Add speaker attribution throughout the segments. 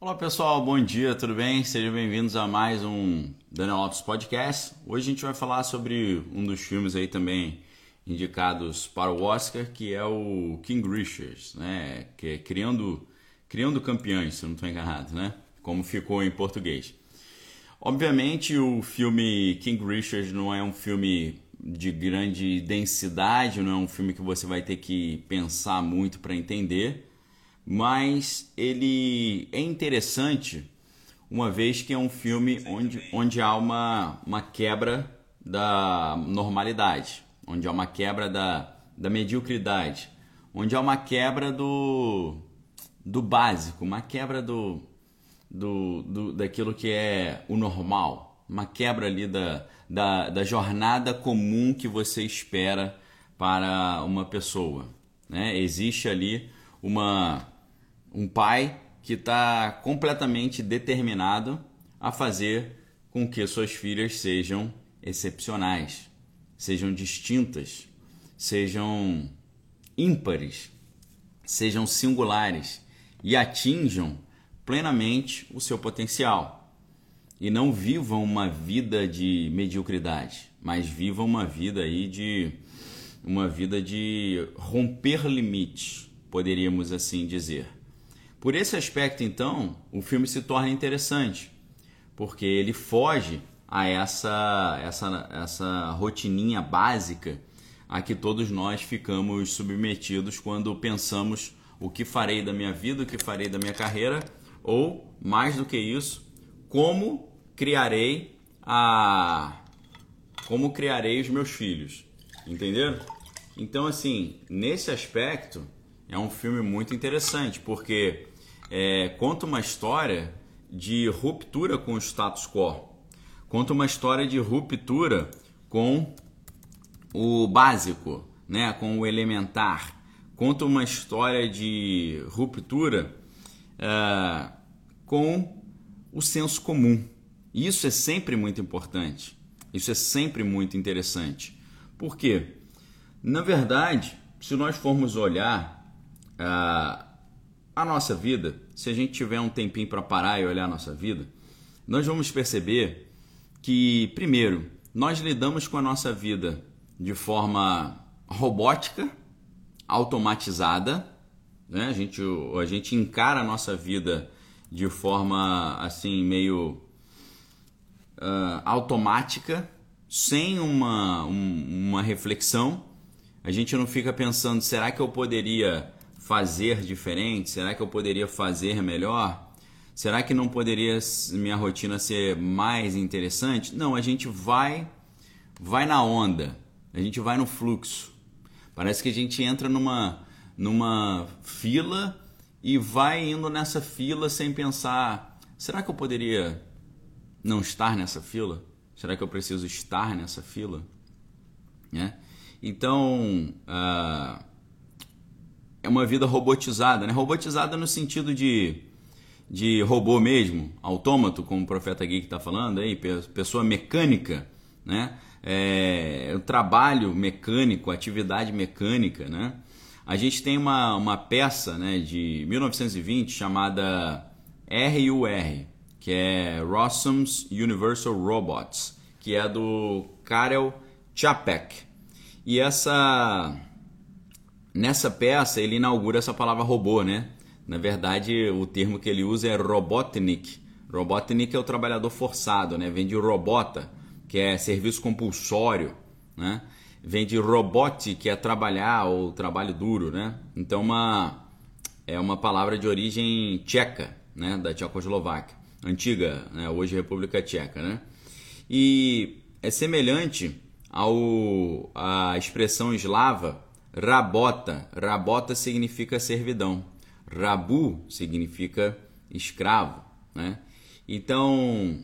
Speaker 1: Olá pessoal, bom dia, tudo bem? Sejam bem-vindos a mais um Daniel Lopes Podcast. Hoje a gente vai falar sobre um dos filmes aí também indicados para o Oscar, que é o King Richard, né? Que é Criando, Criando Campeões, se não estou enganado, né? Como ficou em português. Obviamente o filme King Richard não é um filme de grande densidade, não é um filme que você vai ter que pensar muito para entender mas ele é interessante uma vez que é um filme onde, onde há uma, uma quebra da normalidade, onde há uma quebra da, da mediocridade, onde há uma quebra do, do básico, uma quebra do, do, do, daquilo que é o normal, uma quebra ali da, da, da jornada comum que você espera para uma pessoa. Né? Existe ali uma um pai que está completamente determinado a fazer com que suas filhas sejam excepcionais, sejam distintas, sejam ímpares, sejam singulares e atinjam plenamente o seu potencial. E não vivam uma vida de mediocridade, mas vivam uma vida aí de uma vida de romper limites, poderíamos assim dizer. Por esse aspecto, então, o filme se torna interessante, porque ele foge a essa, essa, essa rotininha básica a que todos nós ficamos submetidos quando pensamos o que farei da minha vida, o que farei da minha carreira, ou, mais do que isso, como criarei a como criarei os meus filhos. Entenderam? Então, assim, nesse aspecto, é um filme muito interessante, porque é, conta uma história de ruptura com o status quo, conta uma história de ruptura com o básico, né, com o elementar, conta uma história de ruptura é, com o senso comum. Isso é sempre muito importante. Isso é sempre muito interessante. Por quê? Na verdade, se nós formos olhar uh, a nossa vida, se a gente tiver um tempinho para parar e olhar a nossa vida, nós vamos perceber que, primeiro, nós lidamos com a nossa vida de forma robótica, automatizada, né? a, gente, a gente encara a nossa vida de forma assim meio uh, automática, sem uma, um, uma reflexão. A gente não fica pensando, será que eu poderia fazer diferente? Será que eu poderia fazer melhor? Será que não poderia minha rotina ser mais interessante? Não, a gente vai vai na onda. A gente vai no fluxo. Parece que a gente entra numa numa fila e vai indo nessa fila sem pensar, será que eu poderia não estar nessa fila? Será que eu preciso estar nessa fila? Né? Então, uh, é uma vida robotizada, né? Robotizada no sentido de, de robô mesmo, autômato, como o profeta Geek está falando aí, pessoa mecânica, né? É, o trabalho mecânico, atividade mecânica, né? A gente tem uma, uma peça né, de 1920 chamada RUR, que é Rossum's Universal Robots, que é do Karel Čapek. E essa Nessa peça ele inaugura essa palavra robô, né? Na verdade, o termo que ele usa é robotnik. Robotnik é o trabalhador forçado, né? Vem de robota, que é serviço compulsório, né? Vem de robot, que é trabalhar ou trabalho duro, né? Então, uma, é uma palavra de origem tcheca, né? Da Tchecoslováquia, antiga, né? hoje República Tcheca, né? E é semelhante ao a expressão eslava Rabota. Rabota significa servidão. Rabu significa escravo. Né? Então,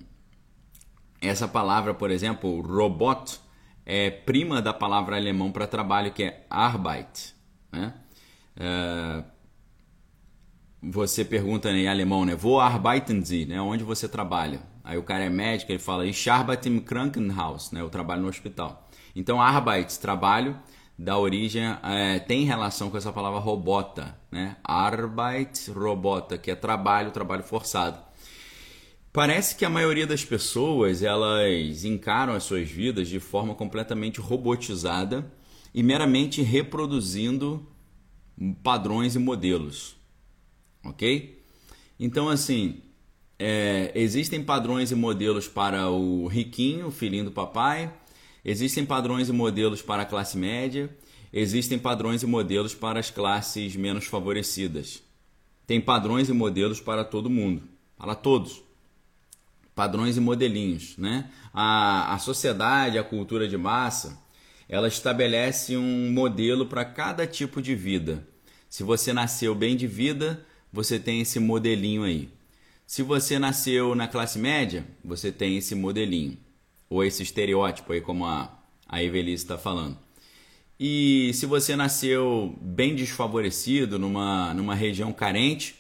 Speaker 1: essa palavra, por exemplo, robot, é prima da palavra alemão para trabalho que é Arbeit. Né? Uh, você pergunta em alemão, né? Wo arbeiten Sie? Né? Onde você trabalha? Aí o cara é médico, ele fala Ich arbeite im Krankenhaus, né? Eu trabalho no hospital. Então, Arbeit, trabalho, dá origem, é, tem relação com essa palavra robota, né? Arbeit robota, que é trabalho, trabalho forçado. Parece que a maioria das pessoas elas encaram as suas vidas de forma completamente robotizada e meramente reproduzindo padrões e modelos, ok? Então assim é, existem padrões e modelos para o riquinho, o filhinho do papai, existem padrões e modelos para a classe média, existem padrões e modelos para as classes menos favorecidas. Tem padrões e modelos para todo mundo, para todos padrões e modelinhos. Né? A, a sociedade, a cultura de massa, ela estabelece um modelo para cada tipo de vida. Se você nasceu bem de vida, você tem esse modelinho aí. Se você nasceu na classe média, você tem esse modelinho. Ou esse estereótipo aí, como a, a Evelise está falando. E se você nasceu bem desfavorecido, numa, numa região carente,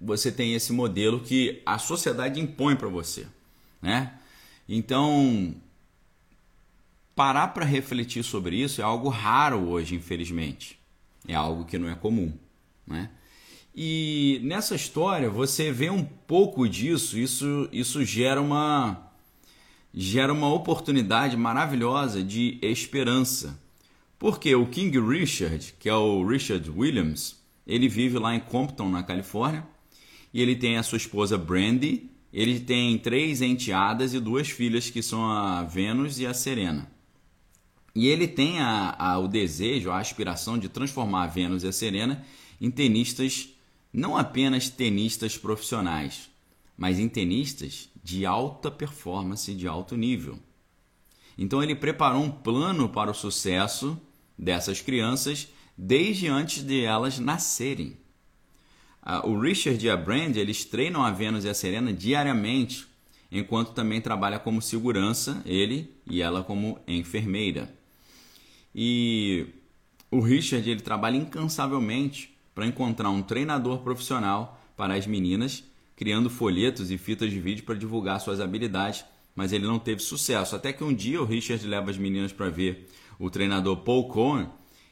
Speaker 1: você tem esse modelo que a sociedade impõe para você, né? Então, parar para refletir sobre isso é algo raro hoje, infelizmente. É algo que não é comum, né? E nessa história você vê um pouco disso, isso, isso gera uma gera uma oportunidade maravilhosa de esperança. Porque o King Richard, que é o Richard Williams, ele vive lá em Compton, na Califórnia, e ele tem a sua esposa Brandy. Ele tem três enteadas e duas filhas que são a Vênus e a Serena. E ele tem a, a, o desejo, a aspiração de transformar a Vênus e a Serena em tenistas, não apenas tenistas profissionais, mas em tenistas de alta performance, de alto nível. Então ele preparou um plano para o sucesso dessas crianças desde antes de elas nascerem. O Richard e a Brand eles treinam a Venus e a Serena diariamente, enquanto também trabalha como segurança, ele e ela como enfermeira. E o Richard ele trabalha incansavelmente para encontrar um treinador profissional para as meninas, criando folhetos e fitas de vídeo para divulgar suas habilidades, mas ele não teve sucesso. Até que um dia o Richard leva as meninas para ver o treinador Paul Cohen,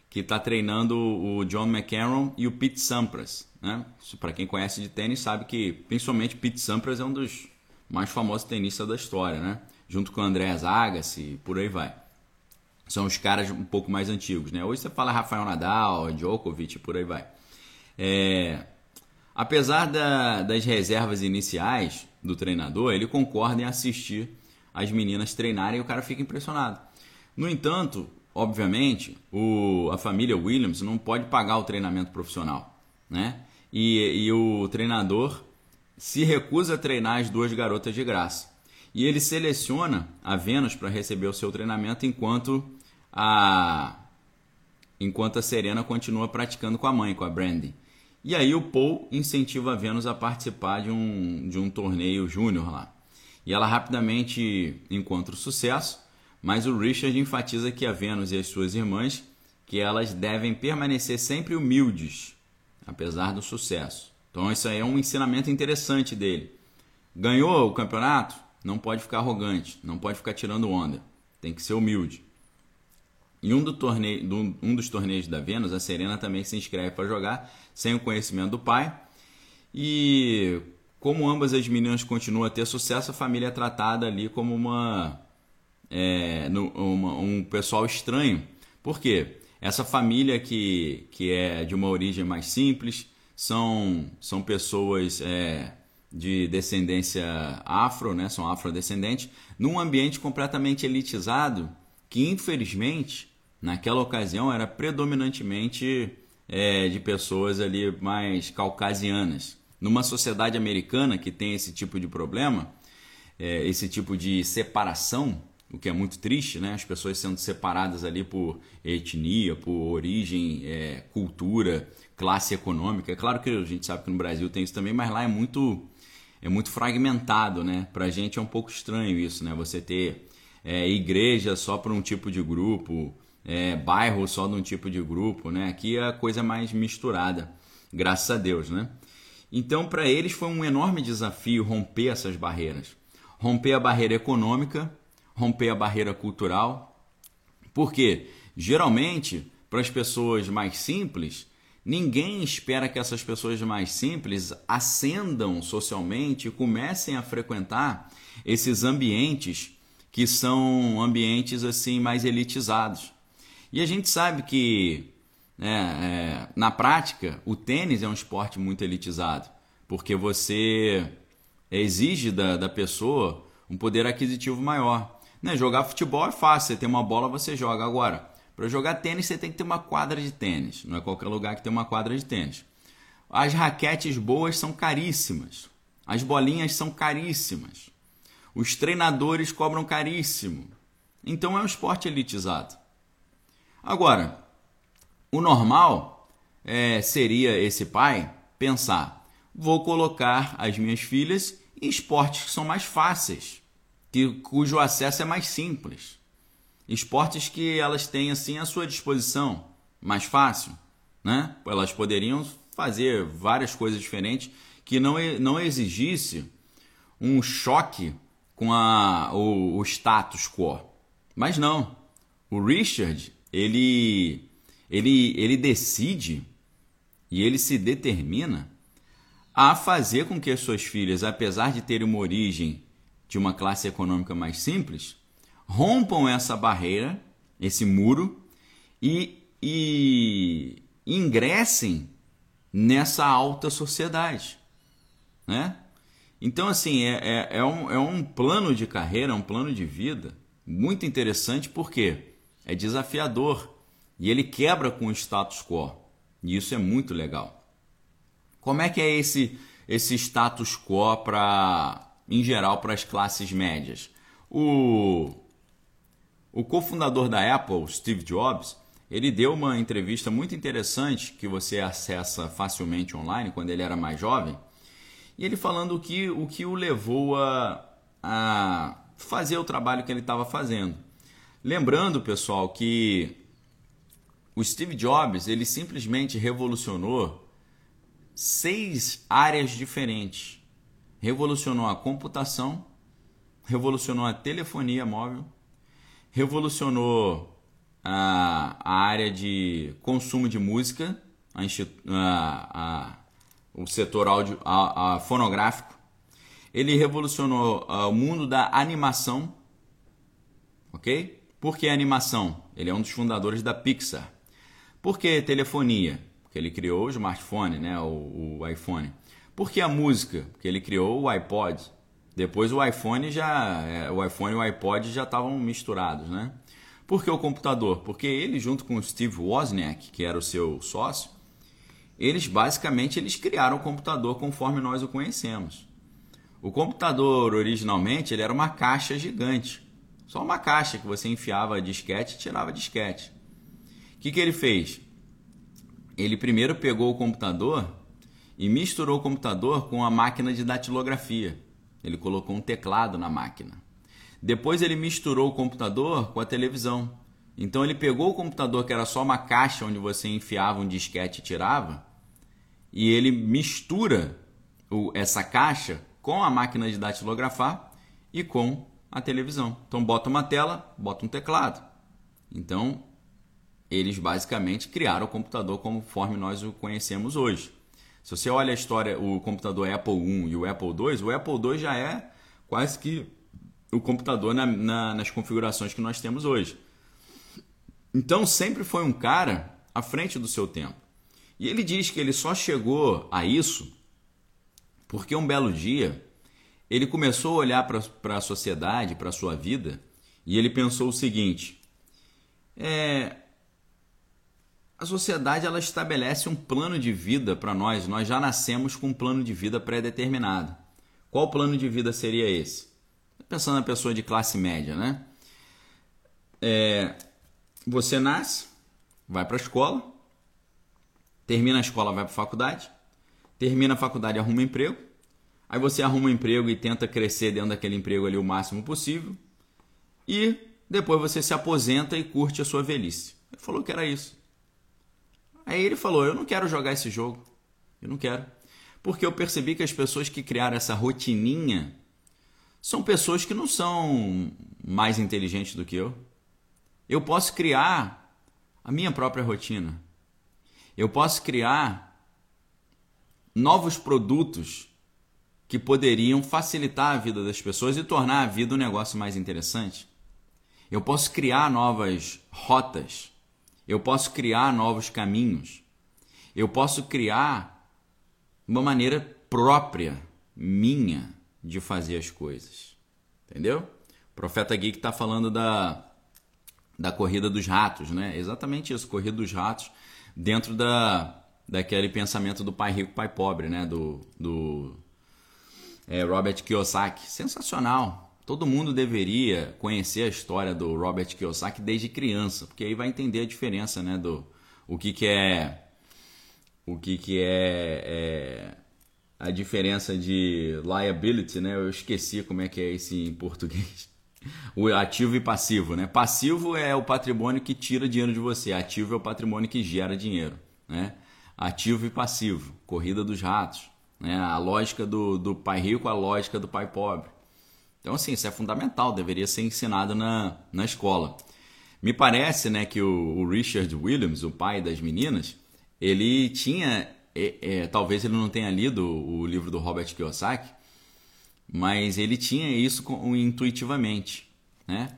Speaker 1: que está treinando o John McEnroe e o Pete Sampras. Né? Para quem conhece de tênis sabe que principalmente Pete Sampras é um dos mais famosos tenistas da história, né? junto com Andreas Agassi e por aí vai. São os caras um pouco mais antigos. Né? Hoje você fala Rafael Nadal, Djokovic e por aí vai. É... Apesar da, das reservas iniciais do treinador, ele concorda em assistir as meninas treinarem e o cara fica impressionado. No entanto, obviamente, o, a família Williams não pode pagar o treinamento profissional, né? e, e o treinador se recusa a treinar as duas garotas de graça. E ele seleciona a Vênus para receber o seu treinamento enquanto a enquanto a Serena continua praticando com a mãe, com a Brandy. E aí o Paul incentiva a Vênus a participar de um, de um torneio júnior lá. E ela rapidamente encontra o sucesso, mas o Richard enfatiza que a Vênus e as suas irmãs que elas devem permanecer sempre humildes apesar do sucesso. Então isso aí é um ensinamento interessante dele. Ganhou o campeonato? Não pode ficar arrogante, não pode ficar tirando onda, tem que ser humilde. Em um, do torneio, um dos torneios da Vênus, a Serena também se inscreve para jogar, sem o conhecimento do pai. E como ambas as meninas continuam a ter sucesso, a família é tratada ali como uma, é, uma um pessoal estranho. Por quê? Essa família que, que é de uma origem mais simples, são, são pessoas é, de descendência afro, né? são afrodescendentes, num ambiente completamente elitizado, que infelizmente, naquela ocasião, era predominantemente é, de pessoas ali mais caucasianas. Numa sociedade americana que tem esse tipo de problema, é, esse tipo de separação, o que é muito triste, né? As pessoas sendo separadas ali por etnia, por origem, é, cultura, classe econômica. É claro que a gente sabe que no Brasil tem isso também, mas lá é muito é muito fragmentado, né? Pra gente é um pouco estranho isso, né? Você ter é, igreja só para um tipo de grupo, é, bairro só de um tipo de grupo, né? Aqui é a coisa mais misturada, graças a Deus, né? Então, para eles foi um enorme desafio romper essas barreiras. Romper a barreira econômica, romper a barreira cultural. Porque Geralmente, para as pessoas mais simples, ninguém espera que essas pessoas mais simples ascendam socialmente e comecem a frequentar esses ambientes que são ambientes assim mais elitizados. E a gente sabe que né, é, na prática o tênis é um esporte muito elitizado, porque você exige da, da pessoa um poder aquisitivo maior. Né? Jogar futebol é fácil, você tem uma bola, você joga. Agora, para jogar tênis, você tem que ter uma quadra de tênis. Não é qualquer lugar que tem uma quadra de tênis. As raquetes boas são caríssimas. As bolinhas são caríssimas. Os treinadores cobram caríssimo. Então é um esporte elitizado. Agora, o normal é, seria esse pai pensar: vou colocar as minhas filhas em esportes que são mais fáceis, que, cujo acesso é mais simples. Esportes que elas têm assim à sua disposição, mais fácil, né? Elas poderiam fazer várias coisas diferentes que não, não exigisse um choque com a, o, o status quo. Mas não. O Richard, ele, ele, ele decide e ele se determina a fazer com que as suas filhas, apesar de terem uma origem de uma classe econômica mais simples, rompam essa barreira, esse muro e, e ingressem nessa alta sociedade. Né? Então, assim, é, é, é, um, é um plano de carreira, é um plano de vida muito interessante porque é desafiador e ele quebra com o status quo. E isso é muito legal. Como é que é esse, esse status quo para, em geral, para as classes médias? O, o cofundador da Apple, Steve Jobs, ele deu uma entrevista muito interessante que você acessa facilmente online quando ele era mais jovem e ele falando que o, que o levou a, a fazer o trabalho que ele estava fazendo. Lembrando, pessoal, que o Steve Jobs ele simplesmente revolucionou seis áreas diferentes. Revolucionou a computação, revolucionou a telefonia móvel, revolucionou a, a área de consumo de música, a, a, o setor a fonográfico. Ele revolucionou uh, o mundo da animação, ok? Por que animação? Ele é um dos fundadores da Pixar. Por que telefonia? Porque ele criou o smartphone, né? o, o iPhone. Por que a música? Porque ele criou o iPod. Depois o iPhone já, é, o iPhone e o iPod já estavam misturados, né? Por que o computador? Porque ele junto com o Steve Wozniak, que era o seu sócio, eles basicamente eles criaram o computador conforme nós o conhecemos. O computador originalmente ele era uma caixa gigante, só uma caixa que você enfiava disquete e tirava disquete. O que, que ele fez? Ele primeiro pegou o computador e misturou o computador com a máquina de datilografia. Ele colocou um teclado na máquina. Depois ele misturou o computador com a televisão. Então ele pegou o computador que era só uma caixa onde você enfiava um disquete e tirava e ele mistura essa caixa com a máquina de datilografar e com a televisão. Então bota uma tela, bota um teclado. Então eles basicamente criaram o computador conforme nós o conhecemos hoje. Se você olha a história, o computador Apple I e o Apple II, o Apple II já é quase que o computador na, na, nas configurações que nós temos hoje. Então sempre foi um cara à frente do seu tempo. E ele diz que ele só chegou a isso porque um belo dia ele começou a olhar para a sociedade, para a sua vida, e ele pensou o seguinte: é, a sociedade ela estabelece um plano de vida para nós, nós já nascemos com um plano de vida pré-determinado. Qual plano de vida seria esse? Pensando na pessoa de classe média, né? É, você nasce, vai para a escola, termina a escola, vai para a faculdade, termina a faculdade, arruma um emprego, aí você arruma um emprego e tenta crescer dentro daquele emprego ali o máximo possível, e depois você se aposenta e curte a sua velhice. Ele falou que era isso. Aí ele falou: Eu não quero jogar esse jogo, eu não quero. Porque eu percebi que as pessoas que criaram essa rotininha são pessoas que não são mais inteligentes do que eu. Eu posso criar a minha própria rotina. Eu posso criar novos produtos que poderiam facilitar a vida das pessoas e tornar a vida um negócio mais interessante. Eu posso criar novas rotas. Eu posso criar novos caminhos. Eu posso criar uma maneira própria, minha, de fazer as coisas. Entendeu? O profeta Geek está falando da, da corrida dos ratos, né? Exatamente isso, corrida dos ratos, dentro da, daquele pensamento do pai rico, pai pobre, né? Do, do é, Robert Kiyosaki. Sensacional. Todo mundo deveria conhecer a história do Robert Kiyosaki desde criança, porque aí vai entender a diferença, né? Do o que, que é o que, que é, é a diferença de liability, né? Eu esqueci como é que é esse em português. O ativo e passivo, né? Passivo é o patrimônio que tira dinheiro de você, ativo é o patrimônio que gera dinheiro, né? ativo e passivo, corrida dos ratos, né? a lógica do, do pai rico, a lógica do pai pobre. Então, assim, isso é fundamental, deveria ser ensinado na, na escola. Me parece né, que o, o Richard Williams, o pai das meninas, ele tinha, é, é, talvez ele não tenha lido o livro do Robert Kiyosaki, mas ele tinha isso intuitivamente. Né?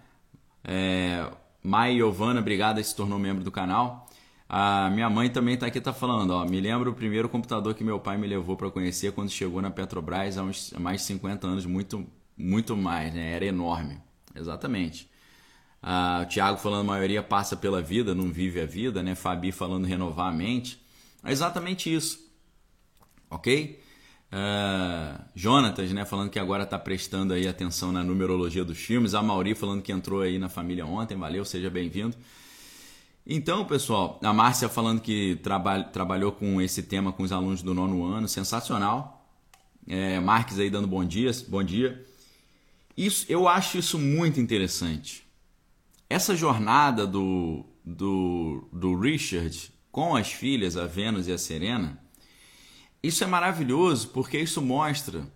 Speaker 1: É, Mai obrigada, se tornou membro do canal. A minha mãe também está aqui tá falando, ó, me lembro o primeiro computador que meu pai me levou para conhecer quando chegou na Petrobras há uns mais de 50 anos, muito muito mais, né? Era enorme. Exatamente. Ah, o Thiago falando a maioria passa pela vida, não vive a vida, né? Fabi falando renovar a mente. É exatamente isso. OK? Uh, Jonatas, né, falando que agora está prestando aí atenção na numerologia dos filmes. A Mauri falando que entrou aí na família ontem. Valeu, seja bem-vindo. Então, pessoal, a Márcia falando que traba trabalhou com esse tema com os alunos do nono ano, sensacional. É, Marques aí dando bom dia, bom dia. Isso, eu acho isso muito interessante. Essa jornada do, do, do Richard com as filhas, a Vênus e a Serena, isso é maravilhoso porque isso mostra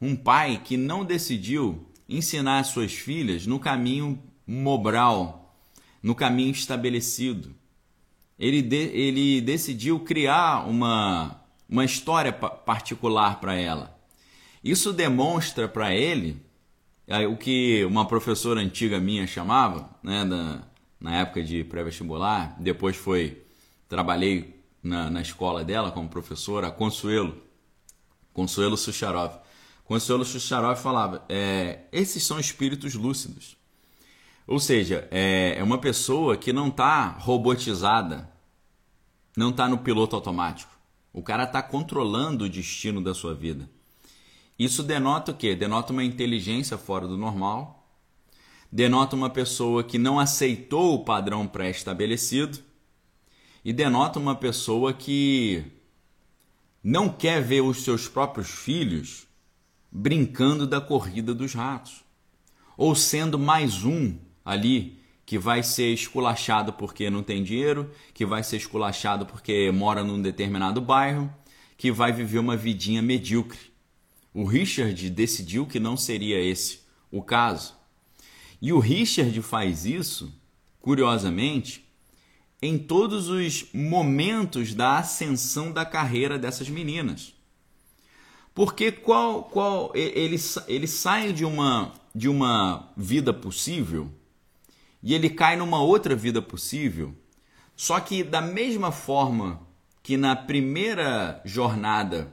Speaker 1: um pai que não decidiu ensinar suas filhas no caminho mobral, no caminho estabelecido. Ele, de, ele decidiu criar uma, uma história particular para ela. Isso demonstra para ele é, o que uma professora antiga minha chamava, né, na época de pré-vestibular, depois foi trabalhei na, na escola dela como professora, Consuelo, Consuelo Sucharov. Consuelo Sucharov falava: é, esses são espíritos lúcidos. Ou seja, é, é uma pessoa que não está robotizada, não está no piloto automático. O cara está controlando o destino da sua vida. Isso denota o quê? Denota uma inteligência fora do normal, denota uma pessoa que não aceitou o padrão pré-estabelecido e denota uma pessoa que não quer ver os seus próprios filhos brincando da corrida dos ratos ou sendo mais um ali que vai ser esculachado porque não tem dinheiro, que vai ser esculachado porque mora num determinado bairro, que vai viver uma vidinha medíocre. O Richard decidiu que não seria esse o caso. E o Richard faz isso, curiosamente, em todos os momentos da ascensão da carreira dessas meninas. Porque qual, qual ele, ele sai de uma, de uma vida possível e ele cai numa outra vida possível. Só que da mesma forma que na primeira jornada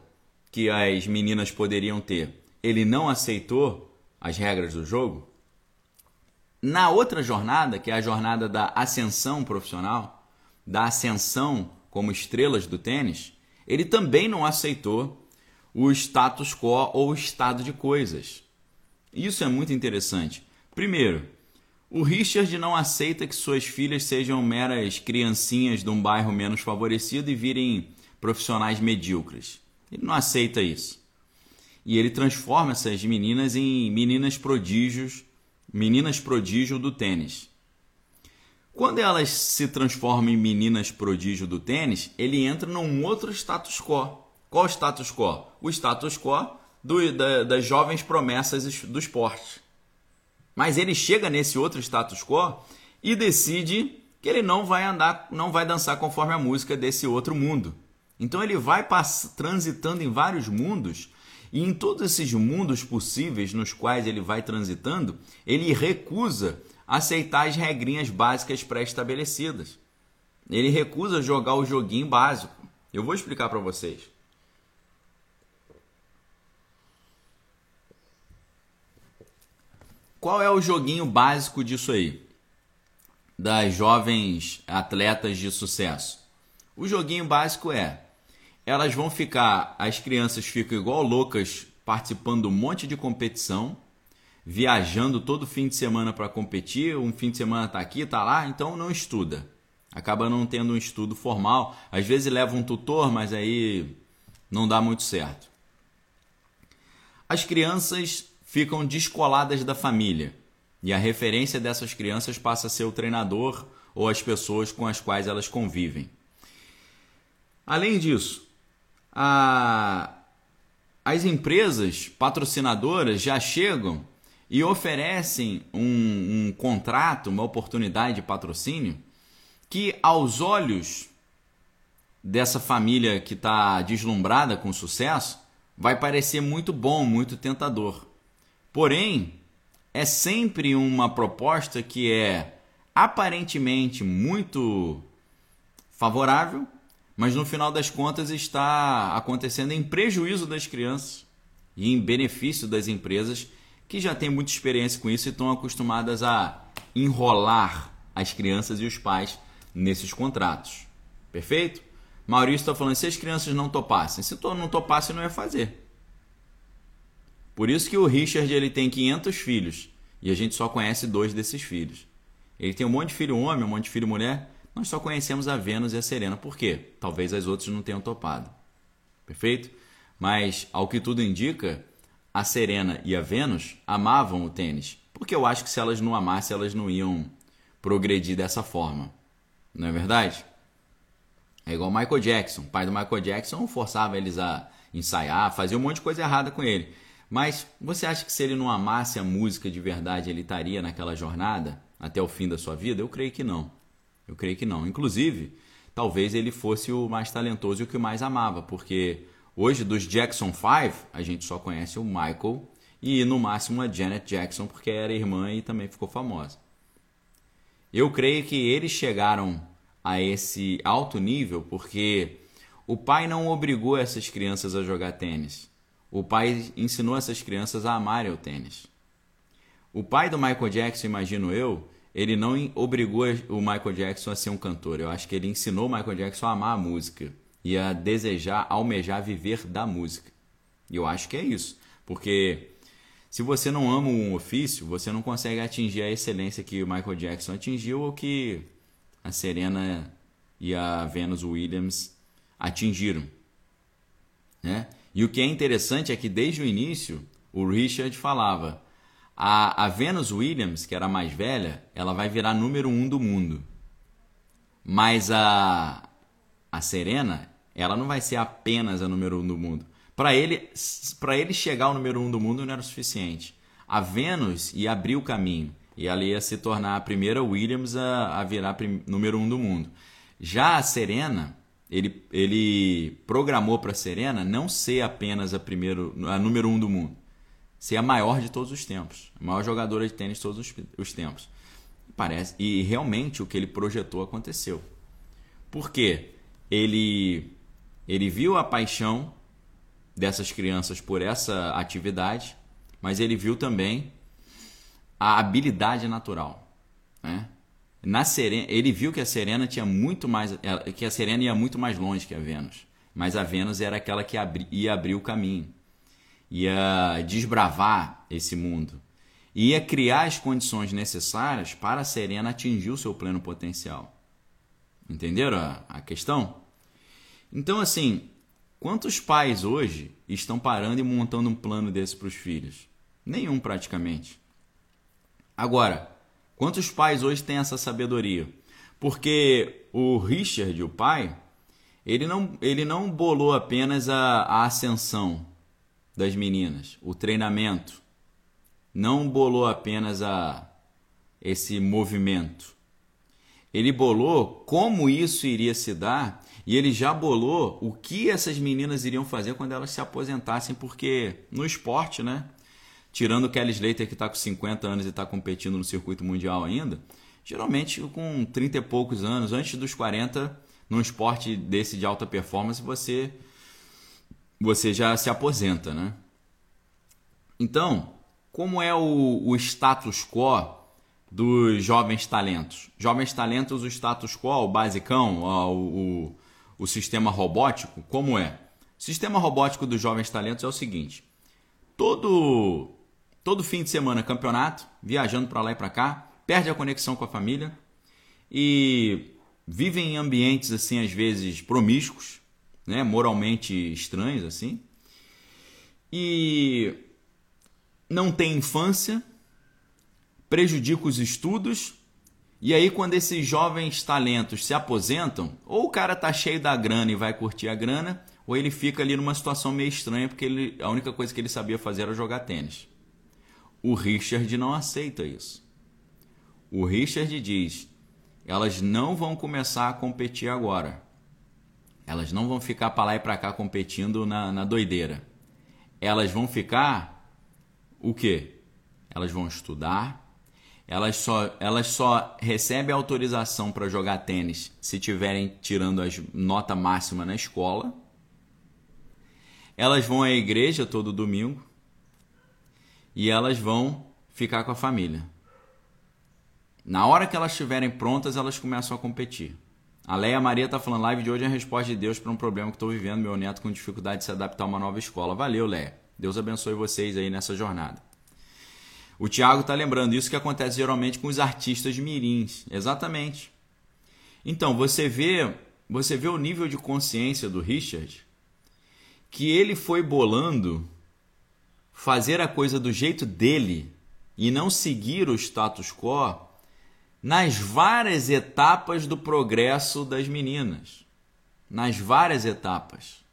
Speaker 1: que as meninas poderiam ter, ele não aceitou as regras do jogo, na outra jornada, que é a jornada da ascensão profissional, da ascensão como estrelas do tênis, ele também não aceitou o status quo ou o estado de coisas. Isso é muito interessante. Primeiro, o Richard não aceita que suas filhas sejam meras criancinhas de um bairro menos favorecido e virem profissionais medíocres. Ele não aceita isso. E ele transforma essas meninas em meninas prodígios, meninas prodígio do tênis. Quando elas se transformam em meninas prodígio do tênis, ele entra num outro status quo. Qual status quo? O status quo do, da, das jovens promessas do esporte. Mas ele chega nesse outro status quo e decide que ele não vai andar, não vai dançar conforme a música desse outro mundo. Então ele vai transitando em vários mundos e em todos esses mundos possíveis nos quais ele vai transitando, ele recusa aceitar as regrinhas básicas pré-estabelecidas. Ele recusa jogar o joguinho básico. Eu vou explicar para vocês. Qual é o joguinho básico disso aí? Das jovens atletas de sucesso. O joguinho básico é elas vão ficar, as crianças ficam igual loucas participando de um monte de competição, viajando todo fim de semana para competir, um fim de semana tá aqui, tá lá, então não estuda. Acaba não tendo um estudo formal, às vezes leva um tutor, mas aí não dá muito certo. As crianças ficam descoladas da família e a referência dessas crianças passa a ser o treinador ou as pessoas com as quais elas convivem. Além disso, a, as empresas patrocinadoras já chegam e oferecem um, um contrato, uma oportunidade de patrocínio que, aos olhos dessa família que está deslumbrada com sucesso, vai parecer muito bom, muito tentador. Porém, é sempre uma proposta que é aparentemente muito favorável, mas no final das contas está acontecendo em prejuízo das crianças e em benefício das empresas que já têm muita experiência com isso e estão acostumadas a enrolar as crianças e os pais nesses contratos. Perfeito? Maurício está falando, se as crianças não topassem, se não topasse, não ia fazer. Por isso que o Richard ele tem 500 filhos e a gente só conhece dois desses filhos. Ele tem um monte de filho homem, um monte de filho mulher, nós só conhecemos a Vênus e a Serena. Por quê? Talvez as outras não tenham topado. Perfeito? Mas, ao que tudo indica, a Serena e a Vênus amavam o tênis. Porque eu acho que se elas não amassem, elas não iam progredir dessa forma. Não é verdade? É igual Michael Jackson. O pai do Michael Jackson forçava eles a ensaiar, fazia um monte de coisa errada com ele. Mas você acha que se ele não amasse a música de verdade, ele estaria naquela jornada até o fim da sua vida? Eu creio que não. Eu creio que não. Inclusive, talvez ele fosse o mais talentoso e o que mais amava, porque hoje dos Jackson 5 a gente só conhece o Michael e no máximo a Janet Jackson, porque era irmã e também ficou famosa. Eu creio que eles chegaram a esse alto nível porque o pai não obrigou essas crianças a jogar tênis. O pai ensinou essas crianças a amarem o tênis. O pai do Michael Jackson, imagino eu, ele não obrigou o Michael Jackson a ser um cantor. Eu acho que ele ensinou o Michael Jackson a amar a música e a desejar, almejar viver da música. E eu acho que é isso, porque se você não ama um ofício, você não consegue atingir a excelência que o Michael Jackson atingiu ou que a Serena e a Venus Williams atingiram, né? E o que é interessante é que desde o início o Richard falava a, a Venus Williams, que era a mais velha, ela vai virar número um do mundo. Mas a, a Serena, ela não vai ser apenas a número um do mundo. Para ele, para ele chegar ao número um do mundo não era o suficiente. A Venus ia abrir o caminho e ela ia se tornar a primeira Williams a, a virar número um do mundo. Já a Serena, ele, ele programou para a Serena não ser apenas a, primeiro, a número um do mundo ser a maior de todos os tempos, a maior jogadora de tênis de todos os, os tempos. Parece e realmente o que ele projetou aconteceu. Porque ele ele viu a paixão dessas crianças por essa atividade, mas ele viu também a habilidade natural, né? Na Serena, ele viu que a Serena tinha muito mais que a Serena ia muito mais longe que a Vênus, mas a Vênus era aquela que abri, ia abrir o caminho ia desbravar esse mundo, ia criar as condições necessárias para a Serena atingir o seu pleno potencial. Entenderam a, a questão? Então, assim, quantos pais hoje estão parando e montando um plano desse para os filhos? Nenhum, praticamente. Agora, quantos pais hoje têm essa sabedoria? Porque o Richard, o pai, ele não, ele não bolou apenas a, a ascensão, das meninas, o treinamento, não bolou apenas a esse movimento. ele bolou como isso iria se dar e ele já bolou o que essas meninas iriam fazer quando elas se aposentassem, porque no esporte, né? Tirando o Kelly Slater que está com 50 anos e está competindo no circuito mundial ainda, geralmente com 30 e poucos anos, antes dos 40, num esporte desse de alta performance, você você já se aposenta, né? Então, como é o, o status quo dos jovens talentos? Jovens talentos, o status quo, o basicão, o, o, o sistema robótico, como é? O sistema robótico dos jovens talentos é o seguinte: todo todo fim de semana campeonato, viajando para lá e para cá, perde a conexão com a família e vivem em ambientes assim às vezes promíscuos, né, moralmente estranhos assim. E não tem infância, prejudica os estudos. E aí quando esses jovens talentos se aposentam, ou o cara tá cheio da grana e vai curtir a grana, ou ele fica ali numa situação meio estranha porque ele, a única coisa que ele sabia fazer era jogar tênis. O Richard não aceita isso. O Richard diz: elas não vão começar a competir agora. Elas não vão ficar para lá e para cá competindo na, na doideira. Elas vão ficar o quê? Elas vão estudar. Elas só, elas só recebem autorização para jogar tênis se tiverem tirando a nota máxima na escola. Elas vão à igreja todo domingo e elas vão ficar com a família. Na hora que elas estiverem prontas, elas começam a competir. A Leia Maria está falando, live de hoje é a resposta de Deus para um problema que estou vivendo, meu neto com dificuldade de se adaptar a uma nova escola. Valeu, Leia. Deus abençoe vocês aí nessa jornada. O Tiago está lembrando isso que acontece geralmente com os artistas mirins. Exatamente. Então, você vê, você vê o nível de consciência do Richard, que ele foi bolando fazer a coisa do jeito dele e não seguir o status quo nas várias etapas do progresso das meninas. Nas várias etapas.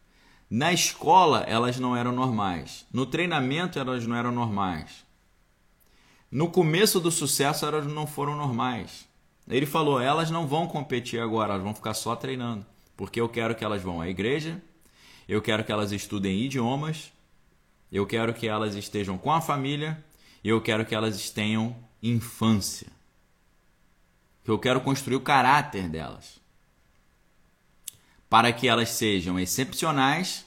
Speaker 1: Na escola, elas não eram normais. No treinamento, elas não eram normais. No começo do sucesso, elas não foram normais. Ele falou: elas não vão competir agora, elas vão ficar só treinando. Porque eu quero que elas vão à igreja, eu quero que elas estudem idiomas, eu quero que elas estejam com a família e eu quero que elas tenham infância eu quero construir o caráter delas. Para que elas sejam excepcionais,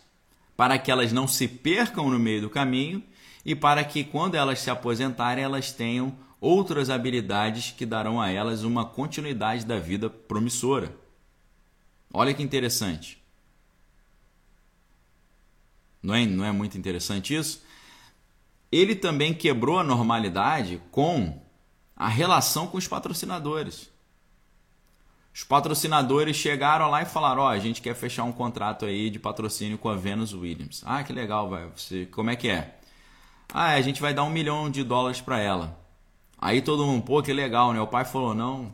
Speaker 1: para que elas não se percam no meio do caminho e para que quando elas se aposentarem elas tenham outras habilidades que darão a elas uma continuidade da vida promissora. Olha que interessante. Não é, não é muito interessante isso? Ele também quebrou a normalidade com a relação com os patrocinadores. Os patrocinadores chegaram lá e falaram: Ó, oh, a gente quer fechar um contrato aí de patrocínio com a Venus Williams. Ah, que legal, vai. Você, como é que é? Ah, a gente vai dar um milhão de dólares para ela. Aí todo mundo, pô, que legal, né? O pai falou: não,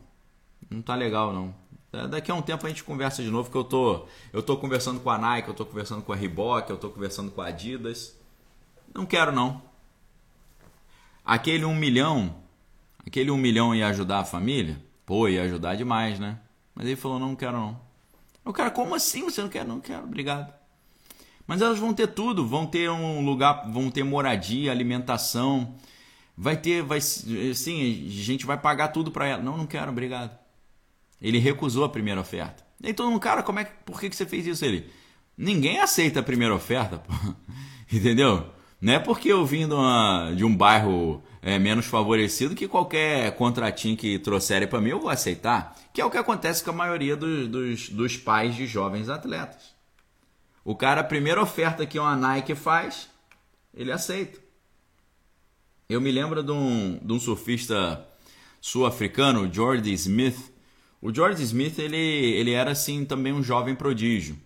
Speaker 1: não tá legal não. Daqui a um tempo a gente conversa de novo, que eu tô, eu tô conversando com a Nike, eu tô conversando com a Reebok, eu tô conversando com a Adidas. Não quero não. Aquele um milhão, aquele um milhão ia ajudar a família? Pô, ia ajudar demais, né? Mas ele falou: não, não quero não. O cara, como assim você não quer? Não quero, obrigado. Mas elas vão ter tudo, vão ter um lugar, vão ter moradia, alimentação, vai ter, vai, sim, a gente vai pagar tudo para ela. Não, não quero, obrigado. Ele recusou a primeira oferta. E todo mundo, cara, como é que, por que, que você fez isso? Ele, ninguém aceita a primeira oferta, pô. entendeu? Não é porque eu vim de, uma, de um bairro é, menos favorecido que qualquer contratinho que trouxerem para mim eu vou aceitar. Que é o que acontece com a maioria dos, dos, dos pais de jovens atletas. O cara, a primeira oferta que uma Nike faz, ele aceita. Eu me lembro de um, de um surfista sul-africano, Jordi Smith. O Jordi Smith ele, ele era assim também um jovem prodígio.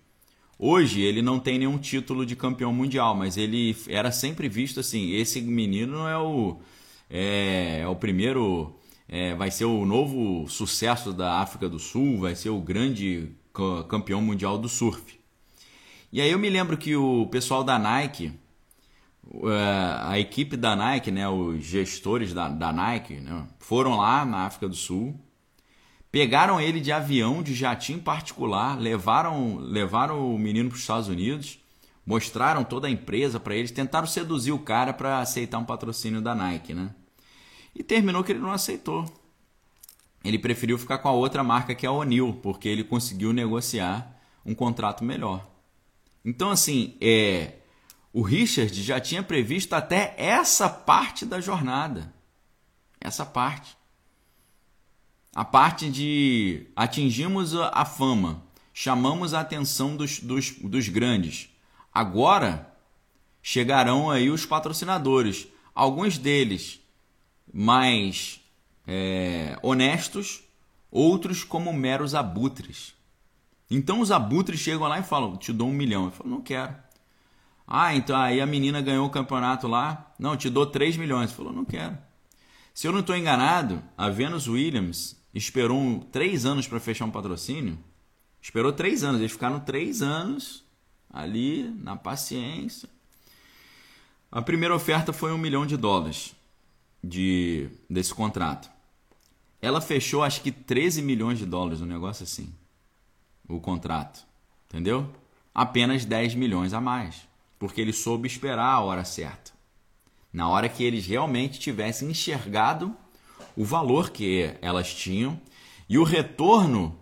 Speaker 1: Hoje ele não tem nenhum título de campeão mundial, mas ele era sempre visto assim: esse menino é o, é, é o primeiro, é, vai ser o novo sucesso da África do Sul, vai ser o grande campeão mundial do surf. E aí eu me lembro que o pessoal da Nike, é, a equipe da Nike, né, os gestores da, da Nike, né, foram lá na África do Sul Pegaram ele de avião, de jatinho particular, levaram, levaram o menino para os Estados Unidos, mostraram toda a empresa para eles, tentaram seduzir o cara para aceitar um patrocínio da Nike, né? E terminou que ele não aceitou. Ele preferiu ficar com a outra marca que é a O'Neill, porque ele conseguiu negociar um contrato melhor. Então, assim, é, o Richard já tinha previsto até essa parte da jornada. Essa parte. A parte de atingimos a fama, chamamos a atenção dos, dos, dos grandes. Agora chegarão aí os patrocinadores. Alguns deles mais é, honestos, outros como meros abutres. Então os abutres chegam lá e falam: Te dou um milhão. Eu falo: Não quero. Ah, então aí a menina ganhou o campeonato lá. Não, te dou 3 milhões. Falou: Não quero. Se eu não estou enganado, a Venus Williams esperou um, três anos para fechar um patrocínio. Esperou três anos. Eles ficaram três anos ali na paciência. A primeira oferta foi um milhão de dólares de, desse contrato. Ela fechou acho que 13 milhões de dólares, um negócio assim. O contrato. Entendeu? Apenas 10 milhões a mais. Porque ele soube esperar a hora certa. Na hora que eles realmente tivessem enxergado o valor que elas tinham e o retorno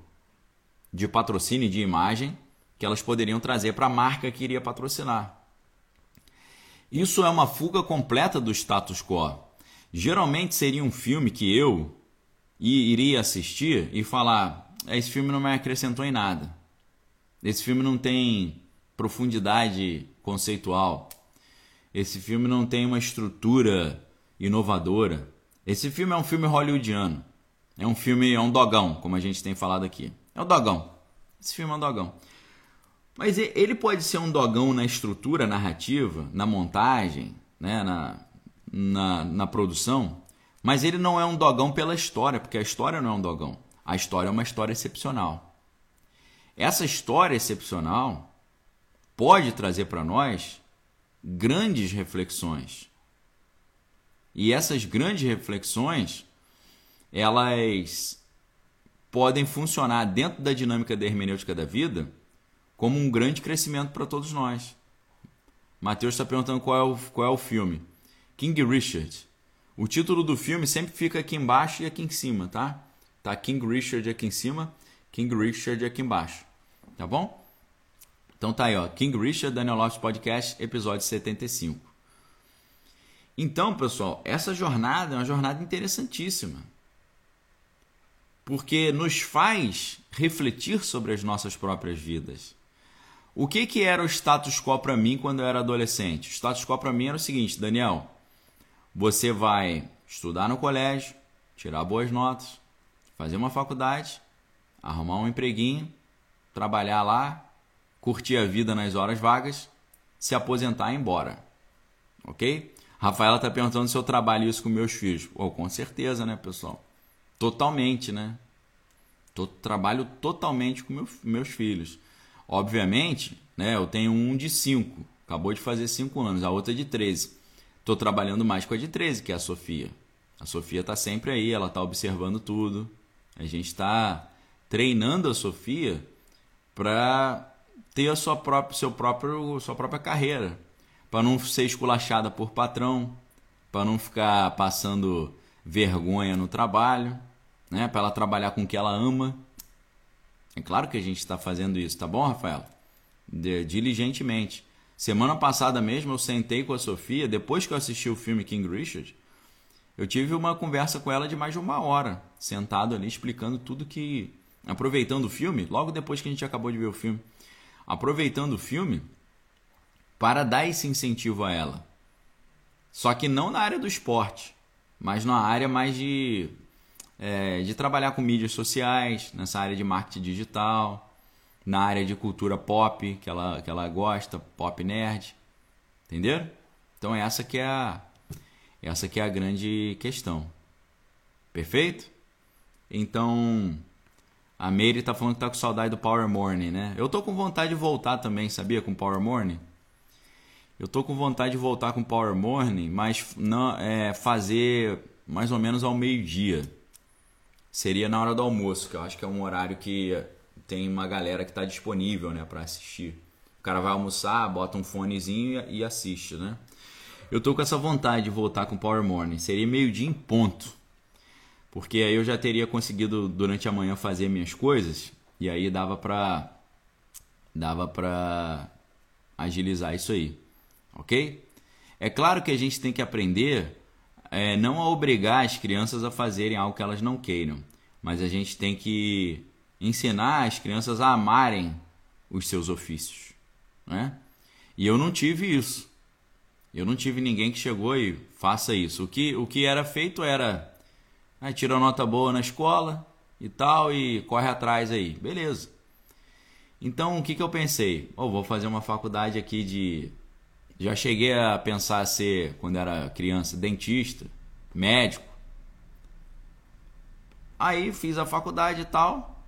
Speaker 1: de patrocínio e de imagem que elas poderiam trazer para a marca que iria patrocinar. Isso é uma fuga completa do status quo. Geralmente seria um filme que eu iria assistir e falar: esse filme não me acrescentou em nada. Esse filme não tem profundidade conceitual. Esse filme não tem uma estrutura inovadora. Esse filme é um filme hollywoodiano. É um filme, é um dogão, como a gente tem falado aqui. É um dogão. Esse filme é um dogão. Mas ele pode ser um dogão na estrutura narrativa, na montagem, né, na, na, na produção, mas ele não é um dogão pela história, porque a história não é um dogão. A história é uma história excepcional. Essa história excepcional pode trazer para nós grandes reflexões. E essas grandes reflexões, elas podem funcionar dentro da dinâmica da hermenêutica da vida como um grande crescimento para todos nós. Mateus está perguntando qual é, o, qual é o filme. King Richard. O título do filme sempre fica aqui embaixo e aqui em cima, tá? Tá King Richard aqui em cima, King Richard aqui embaixo. Tá bom? Então tá aí, ó. King Richard, Daniel Lopes Podcast, episódio 75. Então, pessoal, essa jornada é uma jornada interessantíssima. Porque nos faz refletir sobre as nossas próprias vidas. O que, que era o status quo para mim quando eu era adolescente? O status quo para mim era o seguinte, Daniel, você vai estudar no colégio, tirar boas notas, fazer uma faculdade, arrumar um empreguinho, trabalhar lá, curtir a vida nas horas vagas, se aposentar e ir embora. Ok? Rafaela está perguntando se eu trabalho isso com meus filhos. Oh, com certeza, né, pessoal? Totalmente, né? Tô, trabalho totalmente com meu, meus filhos. Obviamente, né, eu tenho um de 5, acabou de fazer 5 anos, a outra de 13. Estou trabalhando mais com a de 13, que é a Sofia. A Sofia está sempre aí, ela está observando tudo. A gente está treinando a Sofia para ter a sua própria, seu próprio, sua própria carreira para não ser esculachada por patrão, para não ficar passando vergonha no trabalho, né? Para ela trabalhar com o que ela ama. É claro que a gente está fazendo isso, tá bom, Rafael? Diligentemente. Semana passada mesmo eu sentei com a Sofia, depois que eu assisti o filme King Richard, eu tive uma conversa com ela de mais de uma hora, sentado ali explicando tudo que. Aproveitando o filme, logo depois que a gente acabou de ver o filme, aproveitando o filme, para dar esse incentivo a ela. Só que não na área do esporte, mas na área mais de, é, de trabalhar com mídias sociais, nessa área de marketing digital, na área de cultura pop que ela, que ela gosta, pop nerd. Entenderam? Então essa que é a, essa que é a grande questão. Perfeito? Então, a Meire tá falando que tá com saudade do Power Morning, né? Eu tô com vontade de voltar também, sabia? Com Power Morning. Eu tô com vontade de voltar com Power Morning, mas não é, fazer mais ou menos ao meio-dia. seria na hora do almoço, que eu acho que é um horário que tem uma galera que está disponível, né, para assistir. O cara vai almoçar, bota um fonezinho e assiste, né? Eu tô com essa vontade de voltar com Power Morning. Seria meio-dia em ponto. Porque aí eu já teria conseguido durante a manhã fazer minhas coisas e aí dava pra dava pra agilizar isso aí. OK? É claro que a gente tem que aprender é, não a obrigar as crianças a fazerem algo que elas não queiram, mas a gente tem que ensinar as crianças a amarem os seus ofícios, né? E eu não tive isso. Eu não tive ninguém que chegou e faça isso. O que, o que era feito era ah, tira nota boa na escola e tal e corre atrás aí. Beleza. Então o que, que eu pensei? Oh, vou fazer uma faculdade aqui de. Já cheguei a pensar ser, quando era criança, dentista, médico. Aí fiz a faculdade e tal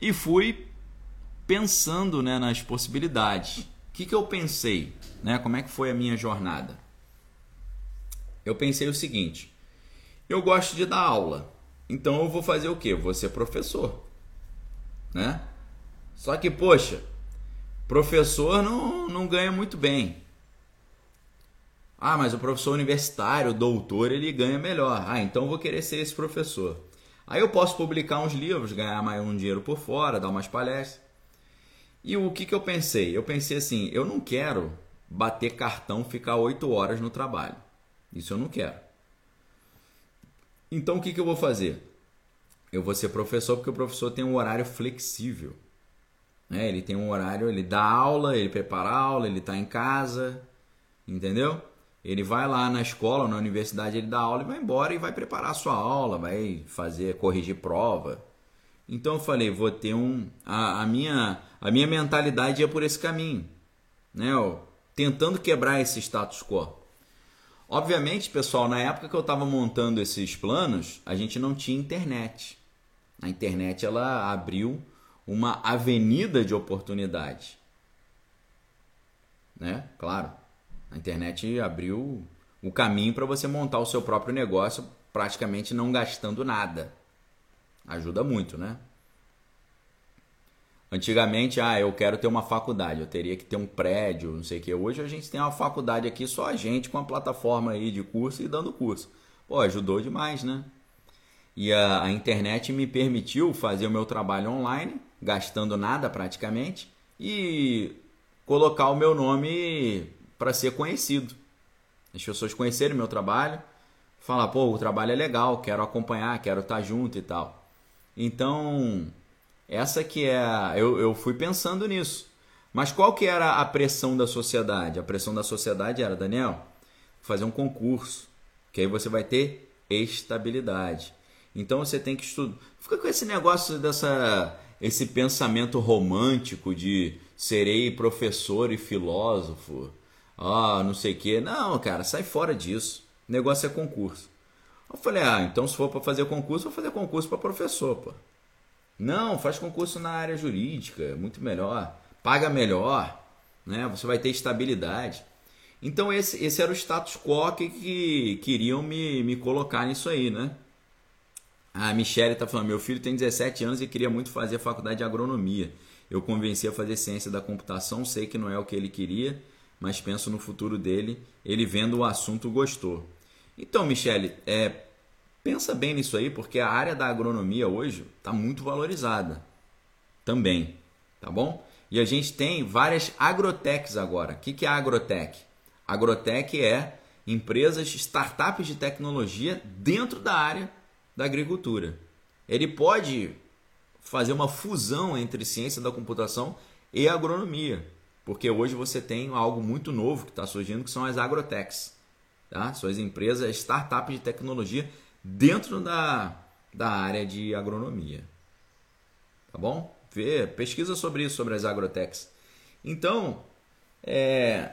Speaker 1: e fui pensando né, nas possibilidades. O que, que eu pensei? Né? Como é que foi a minha jornada? Eu pensei o seguinte: eu gosto de dar aula, então eu vou fazer o quê? vou ser professor, né? Só que poxa, professor não, não ganha muito bem. Ah, mas o professor universitário, doutor, ele ganha melhor. Ah, então vou querer ser esse professor. Aí eu posso publicar uns livros, ganhar mais um dinheiro por fora, dar umas palestras. E o que, que eu pensei? Eu pensei assim: eu não quero bater cartão, ficar oito horas no trabalho. Isso eu não quero. Então o que, que eu vou fazer? Eu vou ser professor porque o professor tem um horário flexível. Né? Ele tem um horário, ele dá aula, ele prepara aula, ele está em casa, entendeu? Ele vai lá na escola, na universidade, ele dá aula e vai embora e vai preparar a sua aula, vai fazer, corrigir prova. Então eu falei, vou ter um. A, a minha, a minha mentalidade é por esse caminho. Né? tentando quebrar esse status quo. Obviamente, pessoal, na época que eu estava montando esses planos, a gente não tinha internet. A internet ela abriu uma avenida de oportunidade. Né? Claro, a internet abriu o caminho para você montar o seu próprio negócio praticamente não gastando nada. Ajuda muito, né? Antigamente, ah, eu quero ter uma faculdade, eu teria que ter um prédio, não sei o que. Hoje a gente tem uma faculdade aqui, só a gente com a plataforma aí de curso e dando curso. Pô, ajudou demais, né? E a, a internet me permitiu fazer o meu trabalho online, gastando nada praticamente, e colocar o meu nome para ser conhecido. As pessoas conhecerem o meu trabalho, falar, pô, o trabalho é legal, quero acompanhar, quero estar junto e tal. Então, essa que é eu, eu fui pensando nisso. Mas qual que era a pressão da sociedade? A pressão da sociedade era, Daniel, fazer um concurso, que aí você vai ter estabilidade. Então você tem que estudar. Fica com esse negócio dessa esse pensamento romântico de serei professor e filósofo. Ah, não sei o quê. Não, cara, sai fora disso. O negócio é concurso. Eu falei: "Ah, então se for para fazer concurso, vou fazer concurso para professor, pô". Não, faz concurso na área jurídica, é muito melhor, paga melhor, né? Você vai ter estabilidade. Então esse, esse era o status quo que, que queriam me, me colocar nisso aí, né? A Michelle está falando, meu filho tem 17 anos e queria muito fazer faculdade de agronomia. Eu convenci a fazer ciência da computação, sei que não é o que ele queria, mas penso no futuro dele. Ele vendo o assunto gostou. Então, Michele, é, Pensa bem nisso aí, porque a área da agronomia hoje está muito valorizada também, tá bom? E a gente tem várias agrotechs agora. O que, que é agrotech? Agrotech é empresas, startups de tecnologia dentro da área da agricultura. Ele pode fazer uma fusão entre ciência da computação e agronomia, porque hoje você tem algo muito novo que está surgindo que são as agrotechs, tá? São as empresas, startups de tecnologia dentro da, da área de agronomia. Tá bom? Vê, pesquisa sobre isso, sobre as agrotechs. Então, é,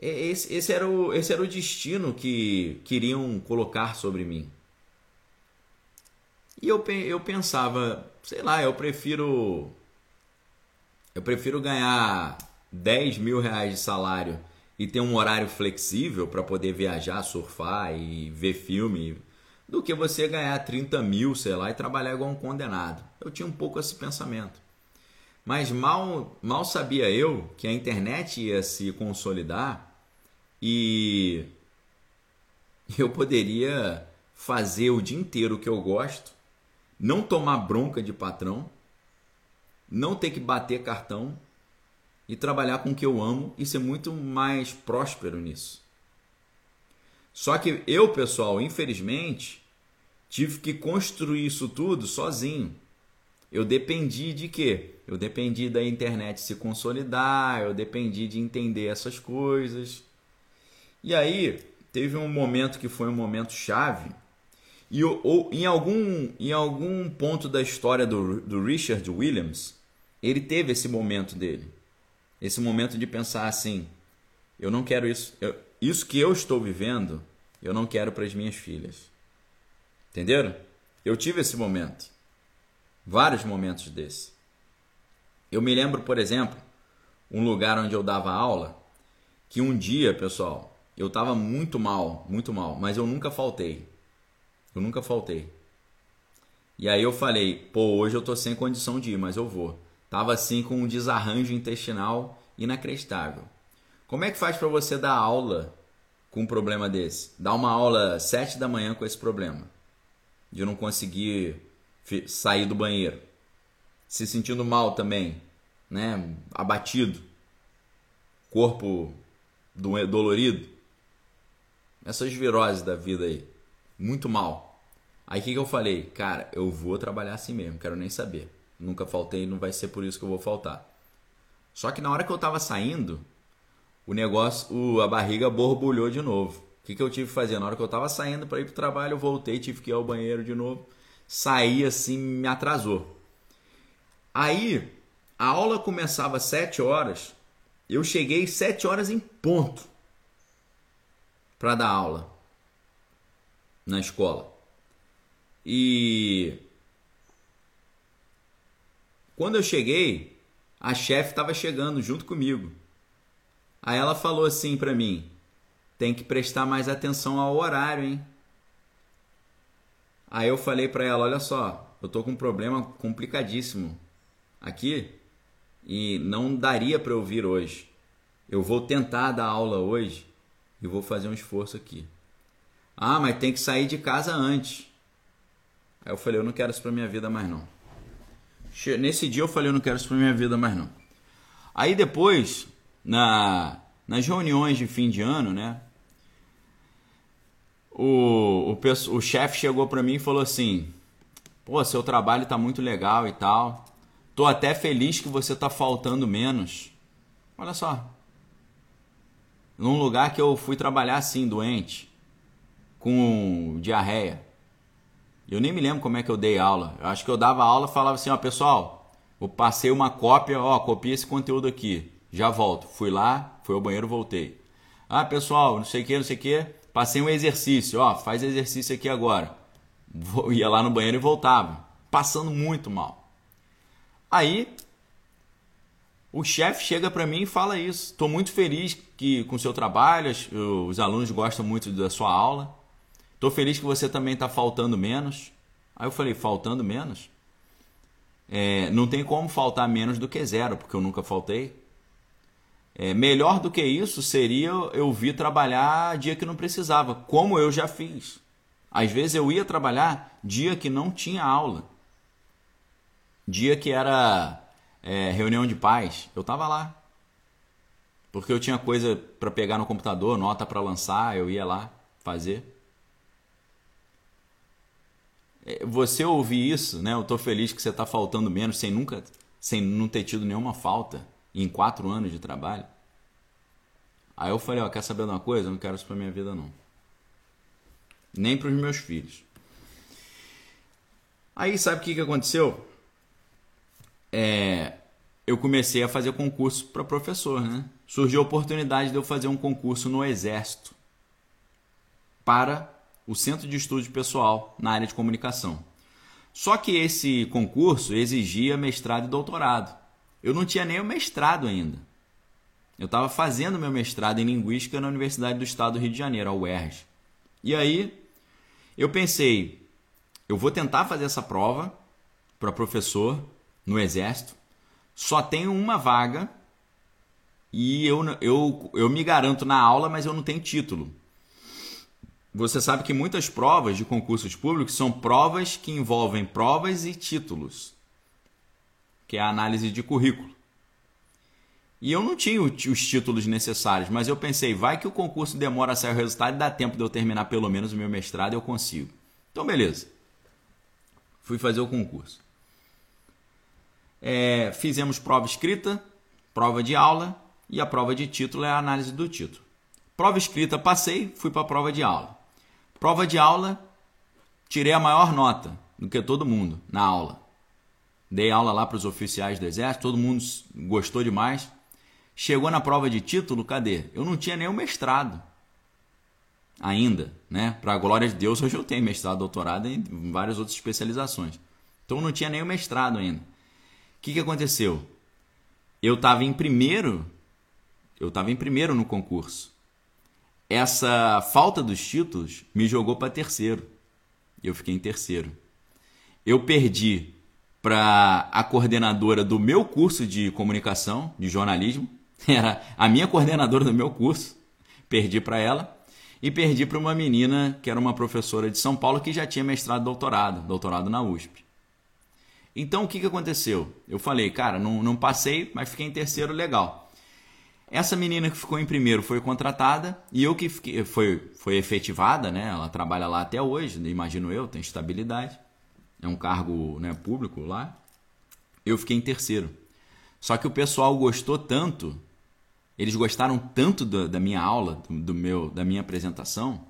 Speaker 1: esse, esse, era o, esse era o destino que queriam colocar sobre mim. E eu, eu pensava, sei lá, eu prefiro. Eu prefiro ganhar 10 mil reais de salário e ter um horário flexível para poder viajar, surfar e ver filme, do que você ganhar 30 mil, sei lá, e trabalhar igual um condenado. Eu tinha um pouco esse pensamento. Mas mal, mal sabia eu que a internet ia se consolidar e eu poderia fazer o dia inteiro o que eu gosto, não tomar bronca de patrão, não ter que bater cartão e trabalhar com o que eu amo e ser muito mais próspero nisso. Só que eu, pessoal, infelizmente, tive que construir isso tudo sozinho. Eu dependi de quê? Eu dependi da internet se consolidar, eu dependi de entender essas coisas. E aí, teve um momento que foi um momento chave, e ou, em, algum, em algum ponto da história do, do Richard Williams, ele teve esse momento dele. Esse momento de pensar assim: eu não quero isso. Eu, isso que eu estou vivendo, eu não quero para as minhas filhas. Entenderam? Eu tive esse momento. Vários momentos desse. Eu me lembro, por exemplo, um lugar onde eu dava aula, que um dia, pessoal, eu estava muito mal, muito mal, mas eu nunca faltei. Eu nunca faltei. E aí eu falei, pô, hoje eu tô sem condição de ir, mas eu vou. Tava assim com um desarranjo intestinal inacreditável. Como é que faz para você dar aula com um problema desse? Dar uma aula sete da manhã com esse problema de não conseguir sair do banheiro, se sentindo mal também, né? Abatido, corpo dolorido, essas viroses da vida aí, muito mal. Aí o que, que eu falei? Cara, eu vou trabalhar assim mesmo, quero nem saber. Nunca faltei, não vai ser por isso que eu vou faltar. Só que na hora que eu tava saindo, o negócio, o, a barriga borbulhou de novo. O que, que eu tive que fazer? Na hora que eu tava saindo para ir pro trabalho, eu voltei, tive que ir ao banheiro de novo. Saí assim, me atrasou. Aí, a aula começava às 7 horas. Eu cheguei 7 horas em ponto para dar aula na escola. E quando eu cheguei, a chefe estava chegando junto comigo. Aí ela falou assim para mim: tem que prestar mais atenção ao horário, hein? Aí eu falei para ela: olha só, eu tô com um problema complicadíssimo aqui e não daria para eu vir hoje. Eu vou tentar dar aula hoje e vou fazer um esforço aqui. Ah, mas tem que sair de casa antes. Aí eu falei: eu não quero isso para minha vida mais não. Nesse dia eu falei, eu não quero isso pra minha vida mais não. Aí depois, na, nas reuniões de fim de ano, né? O, o, o chefe chegou para mim e falou assim: Pô, seu trabalho tá muito legal e tal. Tô até feliz que você tá faltando menos. Olha só. Num lugar que eu fui trabalhar assim, doente, com diarreia. Eu nem me lembro como é que eu dei aula. Eu acho que eu dava aula e falava assim, ó, pessoal, eu passei uma cópia, ó, copia esse conteúdo aqui. Já volto. Fui lá, fui ao banheiro, voltei. Ah, pessoal, não sei o que, não sei o que. Passei um exercício, ó, faz exercício aqui agora. Vou, ia lá no banheiro e voltava. Passando muito mal. Aí, o chefe chega para mim e fala isso. Estou muito feliz que com o seu trabalho, os alunos gostam muito da sua aula. Tô feliz que você também está faltando menos. Aí eu falei, faltando menos? É, não tem como faltar menos do que zero, porque eu nunca faltei. É, melhor do que isso seria eu vir trabalhar dia que não precisava, como eu já fiz. Às vezes eu ia trabalhar dia que não tinha aula, dia que era é, reunião de paz, eu estava lá. Porque eu tinha coisa para pegar no computador, nota para lançar, eu ia lá fazer. É, você ouvir isso, né? Eu tô feliz que você está faltando menos, sem nunca, sem não ter tido nenhuma falta em quatro anos de trabalho. Aí eu falei, ó, quer saber de uma coisa? Eu não quero isso pra minha vida não. Nem para os meus filhos. Aí sabe o que, que aconteceu? É, eu comecei a fazer concurso para professor, né? Surgiu a oportunidade de eu fazer um concurso no Exército para o Centro de Estudo Pessoal na área de comunicação. Só que esse concurso exigia mestrado e doutorado. Eu não tinha nem o mestrado ainda. Eu estava fazendo meu mestrado em Linguística na Universidade do Estado do Rio de Janeiro, a UERJ. E aí, Eu pensei, eu vou tentar fazer essa prova para professor no Exército. Só tenho uma vaga e eu, eu, eu me garanto na aula, mas eu não tenho título. Você sabe que muitas provas de concursos públicos são provas que envolvem provas e títulos, que é a análise de currículo. E eu não tinha os títulos necessários, mas eu pensei, vai que o concurso demora a sair o resultado e dá tempo de eu terminar pelo menos o meu mestrado e eu consigo. Então, beleza. Fui fazer o concurso. É, fizemos prova escrita, prova de aula e a prova de título é a análise do título. Prova escrita, passei, fui para a prova de aula. Prova de aula, tirei a maior nota do que todo mundo na aula. Dei aula lá para os oficiais do Exército, todo mundo gostou demais. Chegou na prova de título, cadê? Eu não tinha nem o mestrado ainda, né? Para a glória de Deus, hoje eu tenho mestrado, doutorado em várias outras especializações. Então eu não tinha nem o mestrado ainda. O que, que aconteceu? Eu estava em primeiro, eu estava em primeiro no concurso essa falta dos títulos me jogou para terceiro. Eu fiquei em terceiro. Eu perdi para a coordenadora do meu curso de comunicação, de jornalismo, era a minha coordenadora do meu curso. Perdi para ela e perdi para uma menina que era uma professora de São Paulo que já tinha mestrado doutorado, doutorado na USP. Então o que, que aconteceu? Eu falei, cara, não, não passei, mas fiquei em terceiro, legal. Essa menina que ficou em primeiro foi contratada e eu que fiquei, foi, foi efetivada, né? Ela trabalha lá até hoje, imagino eu, tem estabilidade. É um cargo né, público lá. Eu fiquei em terceiro. Só que o pessoal gostou tanto, eles gostaram tanto da, da minha aula, do, do, meu, da minha apresentação,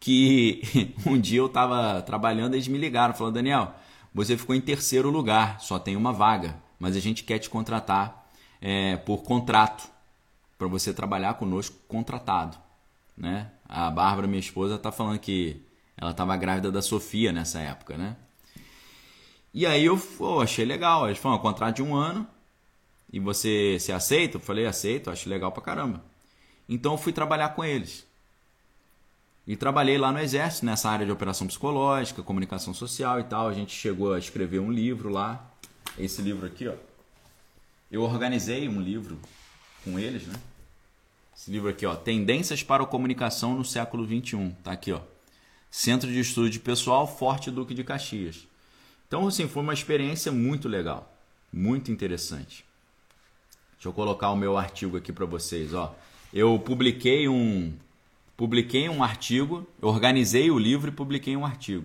Speaker 1: que um dia eu estava trabalhando e eles me ligaram, falaram, Daniel, você ficou em terceiro lugar, só tem uma vaga, mas a gente quer te contratar é, por contrato para você trabalhar conosco contratado, né? A Bárbara, minha esposa, tá falando que ela estava grávida da Sofia nessa época, né? E aí eu pô, achei legal. Eles falaram, contrato de um ano e você se aceita? Eu falei, aceito, acho legal pra caramba. Então eu fui trabalhar com eles. E trabalhei lá no Exército, nessa área de operação psicológica, comunicação social e tal. A gente chegou a escrever um livro lá. Esse livro aqui, ó. Eu organizei um livro com eles, né? Esse livro aqui, ó, Tendências para a Comunicação no Século XXI. Tá aqui, ó. Centro de Estudo de Pessoal Forte Duque de Caxias. Então, assim, foi uma experiência muito legal, muito interessante. Deixa eu colocar o meu artigo aqui para vocês, ó. Eu publiquei um publiquei um artigo, organizei o livro e publiquei um artigo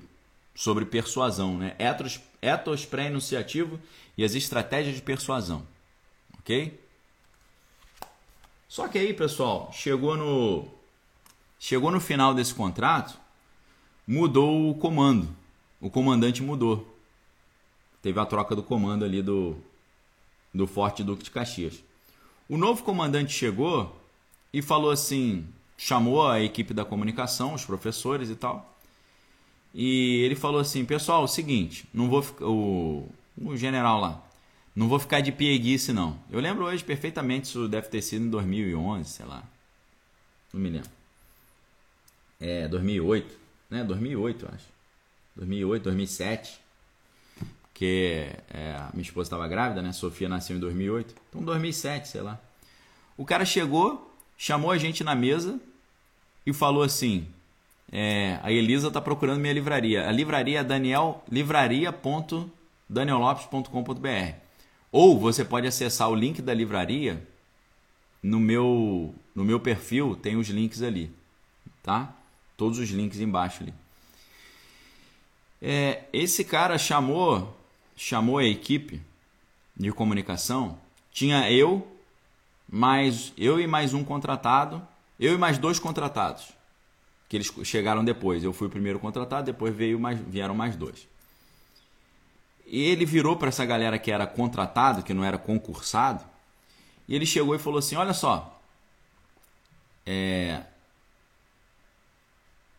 Speaker 1: sobre persuasão, né? Etos, etos pré-enunciativo e as estratégias de persuasão. OK? Só que aí, pessoal, chegou no chegou no final desse contrato, mudou o comando. O comandante mudou. Teve a troca do comando ali do do Forte Duque de Caxias. O novo comandante chegou e falou assim, chamou a equipe da comunicação, os professores e tal. E ele falou assim: "Pessoal, é o seguinte, não vou o o general lá não vou ficar de pieguice, não. Eu lembro hoje perfeitamente, isso deve ter sido em 2011, sei lá. Não me lembro. É, 2008, né? 2008, eu acho. 2008, 2007. Porque é, minha esposa estava grávida, né? Sofia nasceu em 2008. Então, 2007, sei lá. O cara chegou, chamou a gente na mesa e falou assim: é, a Elisa está procurando minha livraria. A livraria é Daniel, livraria.daniellopes.com.br. Ou você pode acessar o link da livraria no meu no meu perfil, tem os links ali, tá? Todos os links embaixo ali. É, esse cara chamou chamou a equipe de comunicação. Tinha eu mais eu e mais um contratado, eu e mais dois contratados que eles chegaram depois. Eu fui o primeiro contratado, depois veio mais, vieram mais dois. E ele virou para essa galera que era contratado, que não era concursado, e ele chegou e falou assim: Olha só, é...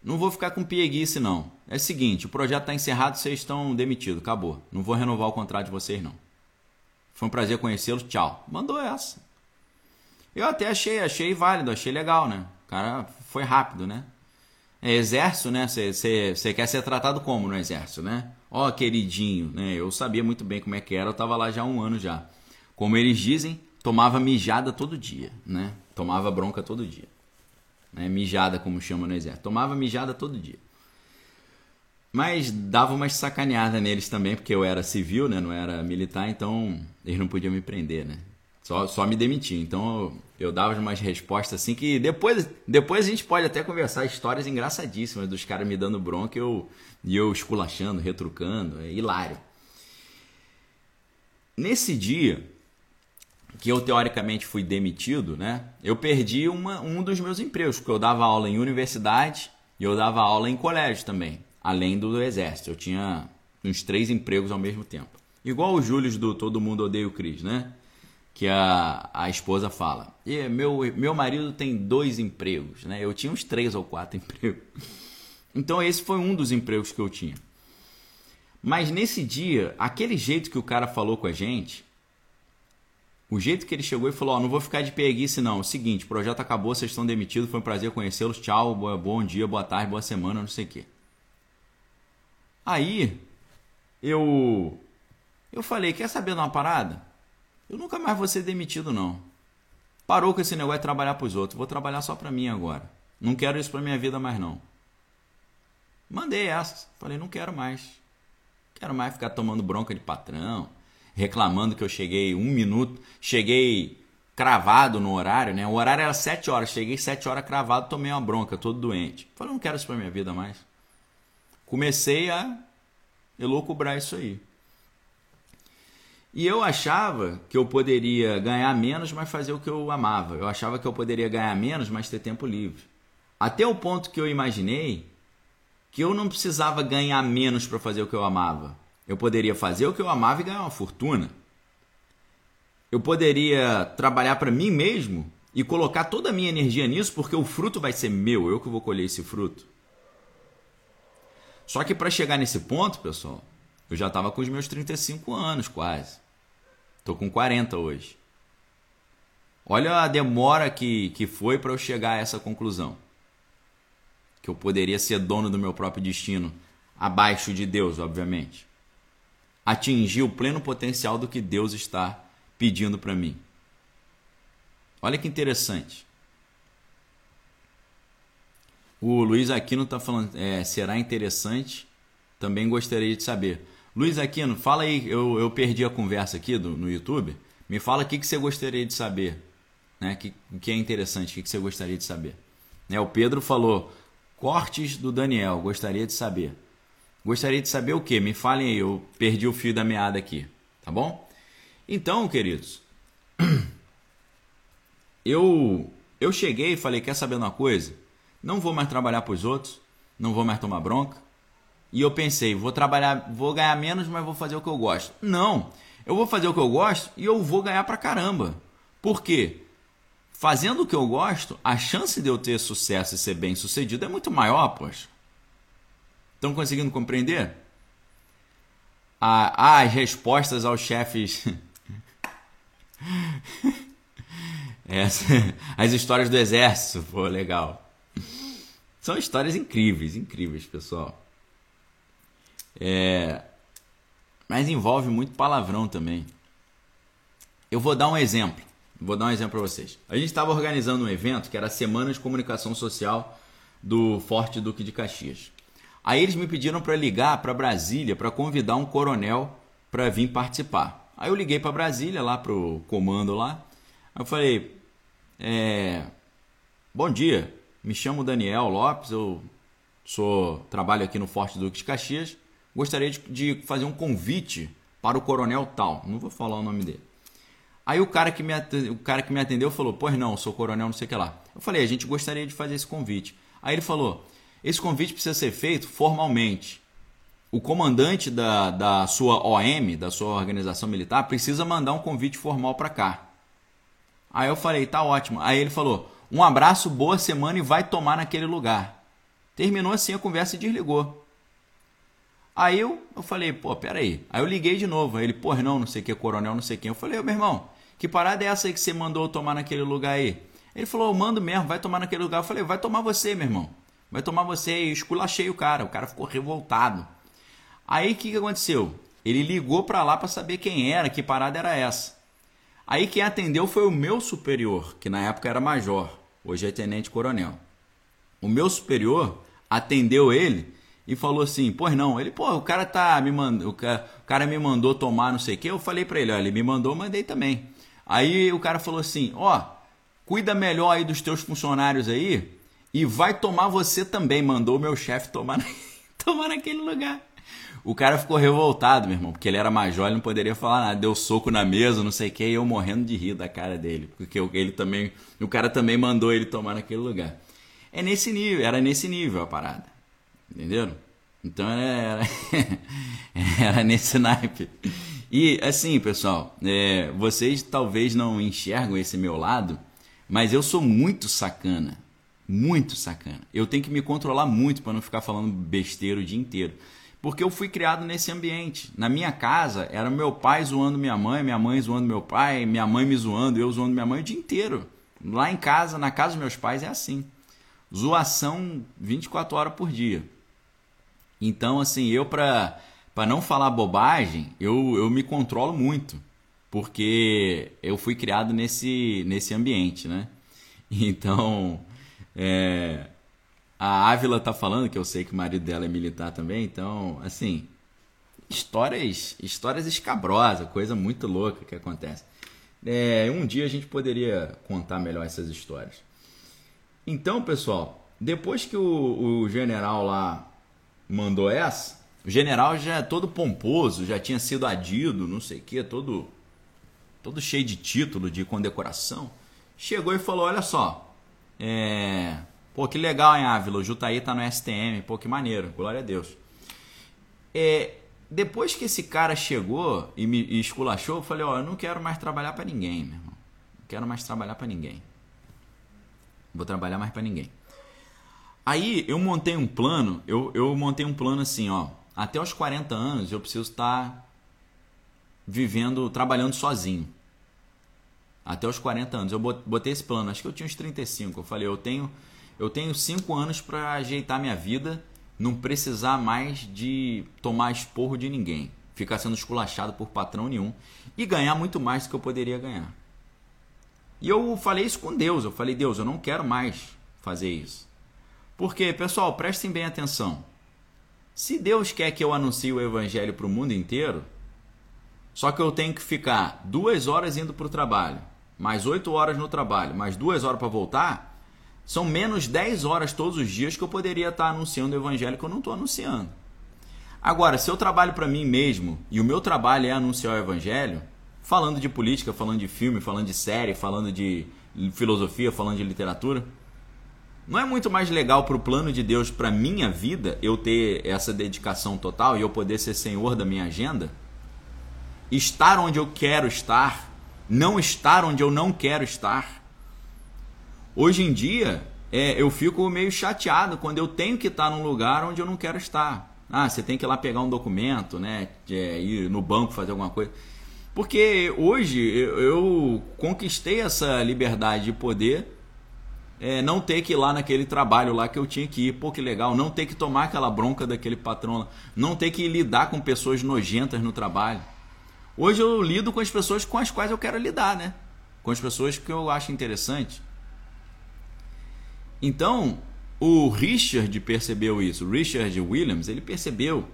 Speaker 1: não vou ficar com pieguice, não. É o seguinte: o projeto está encerrado, vocês estão demitidos, acabou. Não vou renovar o contrato de vocês, não. Foi um prazer conhecê-los, tchau. Mandou essa. Eu até achei, achei válido, achei legal, né? O cara foi rápido, né? É exército, né? Você quer ser tratado como no exército, né? Ó, oh, queridinho, né? Eu sabia muito bem como é que era, eu tava lá já há um ano já. Como eles dizem, tomava mijada todo dia, né? Tomava bronca todo dia. Né? Mijada, como chama no exército. Tomava mijada todo dia. Mas dava uma sacaneada neles também, porque eu era civil, né? Não era militar, então eles não podiam me prender, né? Só, só me demitir. Então eu, dava umas respostas assim que depois, depois a gente pode até conversar histórias engraçadíssimas dos caras me dando bronca e eu, e eu esculachando, retrucando. É hilário. Nesse dia que eu teoricamente fui demitido, né? Eu perdi uma, um dos meus empregos, porque eu dava aula em universidade e eu dava aula em colégio também, além do exército. Eu tinha uns três empregos ao mesmo tempo. Igual o Júlio do Todo Mundo Odeia o Cris, né? Que a, a esposa fala. E meu, meu marido tem dois empregos, né? Eu tinha uns três ou quatro empregos. Então esse foi um dos empregos que eu tinha. Mas nesse dia, aquele jeito que o cara falou com a gente, o jeito que ele chegou e falou: Ó, oh, não vou ficar de preguiça, não. É o seguinte, o projeto acabou, vocês estão demitidos, foi um prazer conhecê-los. Tchau, bom dia, boa tarde, boa semana, não sei o quê. Aí, eu. Eu falei: quer saber de uma parada? Eu nunca mais vou ser demitido, não. Parou com esse negócio de trabalhar para os outros. Vou trabalhar só para mim agora. Não quero isso para minha vida mais, não. Mandei essa. Falei: não quero mais. Quero mais ficar tomando bronca de patrão reclamando que eu cheguei um minuto, cheguei cravado no horário, né? O horário era sete horas, cheguei sete horas cravado, tomei uma bronca, todo doente. Falei, não quero isso pra minha vida mais. Comecei a elocubrar isso aí. E eu achava que eu poderia ganhar menos, mas fazer o que eu amava. Eu achava que eu poderia ganhar menos, mas ter tempo livre. Até o ponto que eu imaginei que eu não precisava ganhar menos para fazer o que eu amava. Eu poderia fazer o que eu amava e ganhar uma fortuna. Eu poderia trabalhar para mim mesmo e colocar toda a minha energia nisso, porque o fruto vai ser meu, eu que vou colher esse fruto. Só que para chegar nesse ponto, pessoal, eu já estava com os meus 35 anos quase. Estou com 40 hoje. Olha a demora que, que foi para eu chegar a essa conclusão. Que eu poderia ser dono do meu próprio destino, abaixo de Deus, obviamente atingir o pleno potencial do que Deus está pedindo para mim. Olha que interessante. O Luiz Aquino está falando, é, será interessante? Também gostaria de saber. Luiz Aquino, fala aí, eu, eu perdi a conversa aqui do, no YouTube. Me fala o que, que você gostaria de saber. Né? Que, que é interessante, o que, que você gostaria de saber. Né? O Pedro falou, cortes do Daniel, gostaria de saber. Gostaria de saber o que? Me falem aí, eu perdi o fio da meada aqui, tá bom? Então, queridos, eu eu cheguei e falei, quer saber uma coisa? Não vou mais trabalhar para os outros, não vou mais tomar bronca. E eu pensei, vou trabalhar, vou ganhar menos, mas vou fazer o que eu gosto. Não, eu vou fazer o que eu gosto e eu vou ganhar pra caramba. Por quê? Fazendo o que eu gosto, a chance de eu ter sucesso e ser bem sucedido é muito maior, poxa. Estão conseguindo compreender? Ah, as respostas aos chefes. Essa, as histórias do exército, pô, legal. São histórias incríveis, incríveis, pessoal. É, mas envolve muito palavrão também. Eu vou dar um exemplo. Vou dar um exemplo para vocês. A gente estava organizando um evento que era a Semana de Comunicação Social do Forte Duque de Caxias. Aí eles me pediram para ligar para Brasília para convidar um coronel para vir participar. Aí eu liguei para Brasília, lá para o comando lá. Aí eu falei: é, Bom dia, me chamo Daniel Lopes, eu sou trabalho aqui no Forte Duque de Caxias. Gostaria de, de fazer um convite para o coronel tal. Não vou falar o nome dele. Aí o cara que me atendeu, o cara que me atendeu falou: Pois não, sou coronel, não sei o que lá. Eu falei: A gente gostaria de fazer esse convite. Aí ele falou: esse convite precisa ser feito formalmente. O comandante da, da sua OM, da sua organização militar, precisa mandar um convite formal para cá. Aí eu falei, tá ótimo. Aí ele falou, um abraço, boa semana e vai tomar naquele lugar. Terminou assim a conversa e desligou. Aí eu, eu falei, pô, peraí. Aí eu liguei de novo. Aí ele, pô, não, não sei o que, coronel, não sei quem. Eu falei, meu irmão, que parada é essa aí que você mandou tomar naquele lugar aí? Ele falou, eu mando mesmo, vai tomar naquele lugar. Eu falei, vai tomar você, meu irmão. vai tomar você. E esculachei o cara, o cara ficou revoltado. Aí o que, que aconteceu? Ele ligou para lá para saber quem era, que parada era essa. Aí quem atendeu foi o meu superior, que na época era major, hoje é tenente coronel. O meu superior atendeu ele e falou assim: "Pois não". Ele, pô, o cara tá me mandando, o cara, o cara me mandou tomar não sei o quê. Eu falei para ele, olha, ele me mandou, mandei também. Aí o cara falou assim: "Ó, cuida melhor aí dos teus funcionários aí e vai tomar você também". Mandou o meu chefe tomar tomar naquele lugar. O cara ficou revoltado, meu irmão, porque ele era major, ele não poderia falar nada. Deu soco na mesa, não sei o que, e eu morrendo de rir da cara dele. Porque ele também, o cara também mandou ele tomar naquele lugar. É nesse nível, era nesse nível a parada. Entenderam? Então era, era nesse naipe. E assim, pessoal, é, vocês talvez não enxergam esse meu lado, mas eu sou muito sacana. Muito sacana. Eu tenho que me controlar muito para não ficar falando besteira o dia inteiro. Porque eu fui criado nesse ambiente. Na minha casa, era meu pai zoando minha mãe, minha mãe zoando meu pai, minha mãe me zoando, eu zoando minha mãe o dia inteiro. Lá em casa, na casa dos meus pais, é assim. Zoação 24 horas por dia. Então, assim, eu para para não falar bobagem, eu, eu me controlo muito, porque eu fui criado nesse, nesse ambiente, né? Então, é, a Ávila tá falando, que eu sei que o marido dela é militar também, então, assim, histórias, histórias escabrosas, coisa muito louca que acontece. É, um dia a gente poderia contar melhor essas histórias. Então, pessoal, depois que o, o general lá mandou essa, o general já é todo pomposo, já tinha sido adido, não sei o que, todo, todo cheio de título, de condecoração, chegou e falou: Olha só, é, Pô, que legal, hein, Ávila? O Jutaí tá no STM. Pô, que maneiro. Glória a Deus. É, depois que esse cara chegou e me esculachou, eu falei, ó, eu não quero mais trabalhar para ninguém, meu irmão. Não quero mais trabalhar para ninguém. Vou trabalhar mais para ninguém. Aí eu montei um plano, eu, eu montei um plano assim, ó. Até os 40 anos eu preciso estar tá vivendo, trabalhando sozinho. Até os 40 anos. Eu botei esse plano, acho que eu tinha uns 35. Eu falei, eu tenho eu tenho cinco anos para ajeitar minha vida, não precisar mais de tomar esporro de ninguém, ficar sendo esculachado por patrão nenhum e ganhar muito mais do que eu poderia ganhar. E eu falei isso com Deus, eu falei, Deus, eu não quero mais fazer isso. Porque, pessoal, prestem bem atenção. Se Deus quer que eu anuncie o evangelho para o mundo inteiro, só que eu tenho que ficar duas horas indo para o trabalho, mais oito horas no trabalho, mais duas horas para voltar, são menos 10 horas todos os dias que eu poderia estar anunciando o evangelho que eu não estou anunciando. Agora, se eu trabalho para mim mesmo e o meu trabalho é anunciar o evangelho, falando de política, falando de filme, falando de série, falando de filosofia, falando de literatura, não é muito mais legal para o plano de Deus, para minha vida, eu ter essa dedicação total e eu poder ser senhor da minha agenda? Estar onde eu quero estar, não estar onde eu não quero estar. Hoje em dia, é, eu fico meio chateado quando eu tenho que estar num lugar onde eu não quero estar. Ah, você tem que ir lá pegar um documento, né? É, ir no banco fazer alguma coisa. Porque hoje eu, eu conquistei essa liberdade de poder é, não ter que ir lá naquele trabalho lá que eu tinha que ir, pô, que legal, não ter que tomar aquela bronca daquele patrão, não ter que lidar com pessoas nojentas no trabalho. Hoje eu lido com as pessoas com as quais eu quero lidar, né? Com as pessoas que eu acho interessante. Então, o Richard percebeu isso. O Richard Williams, ele percebeu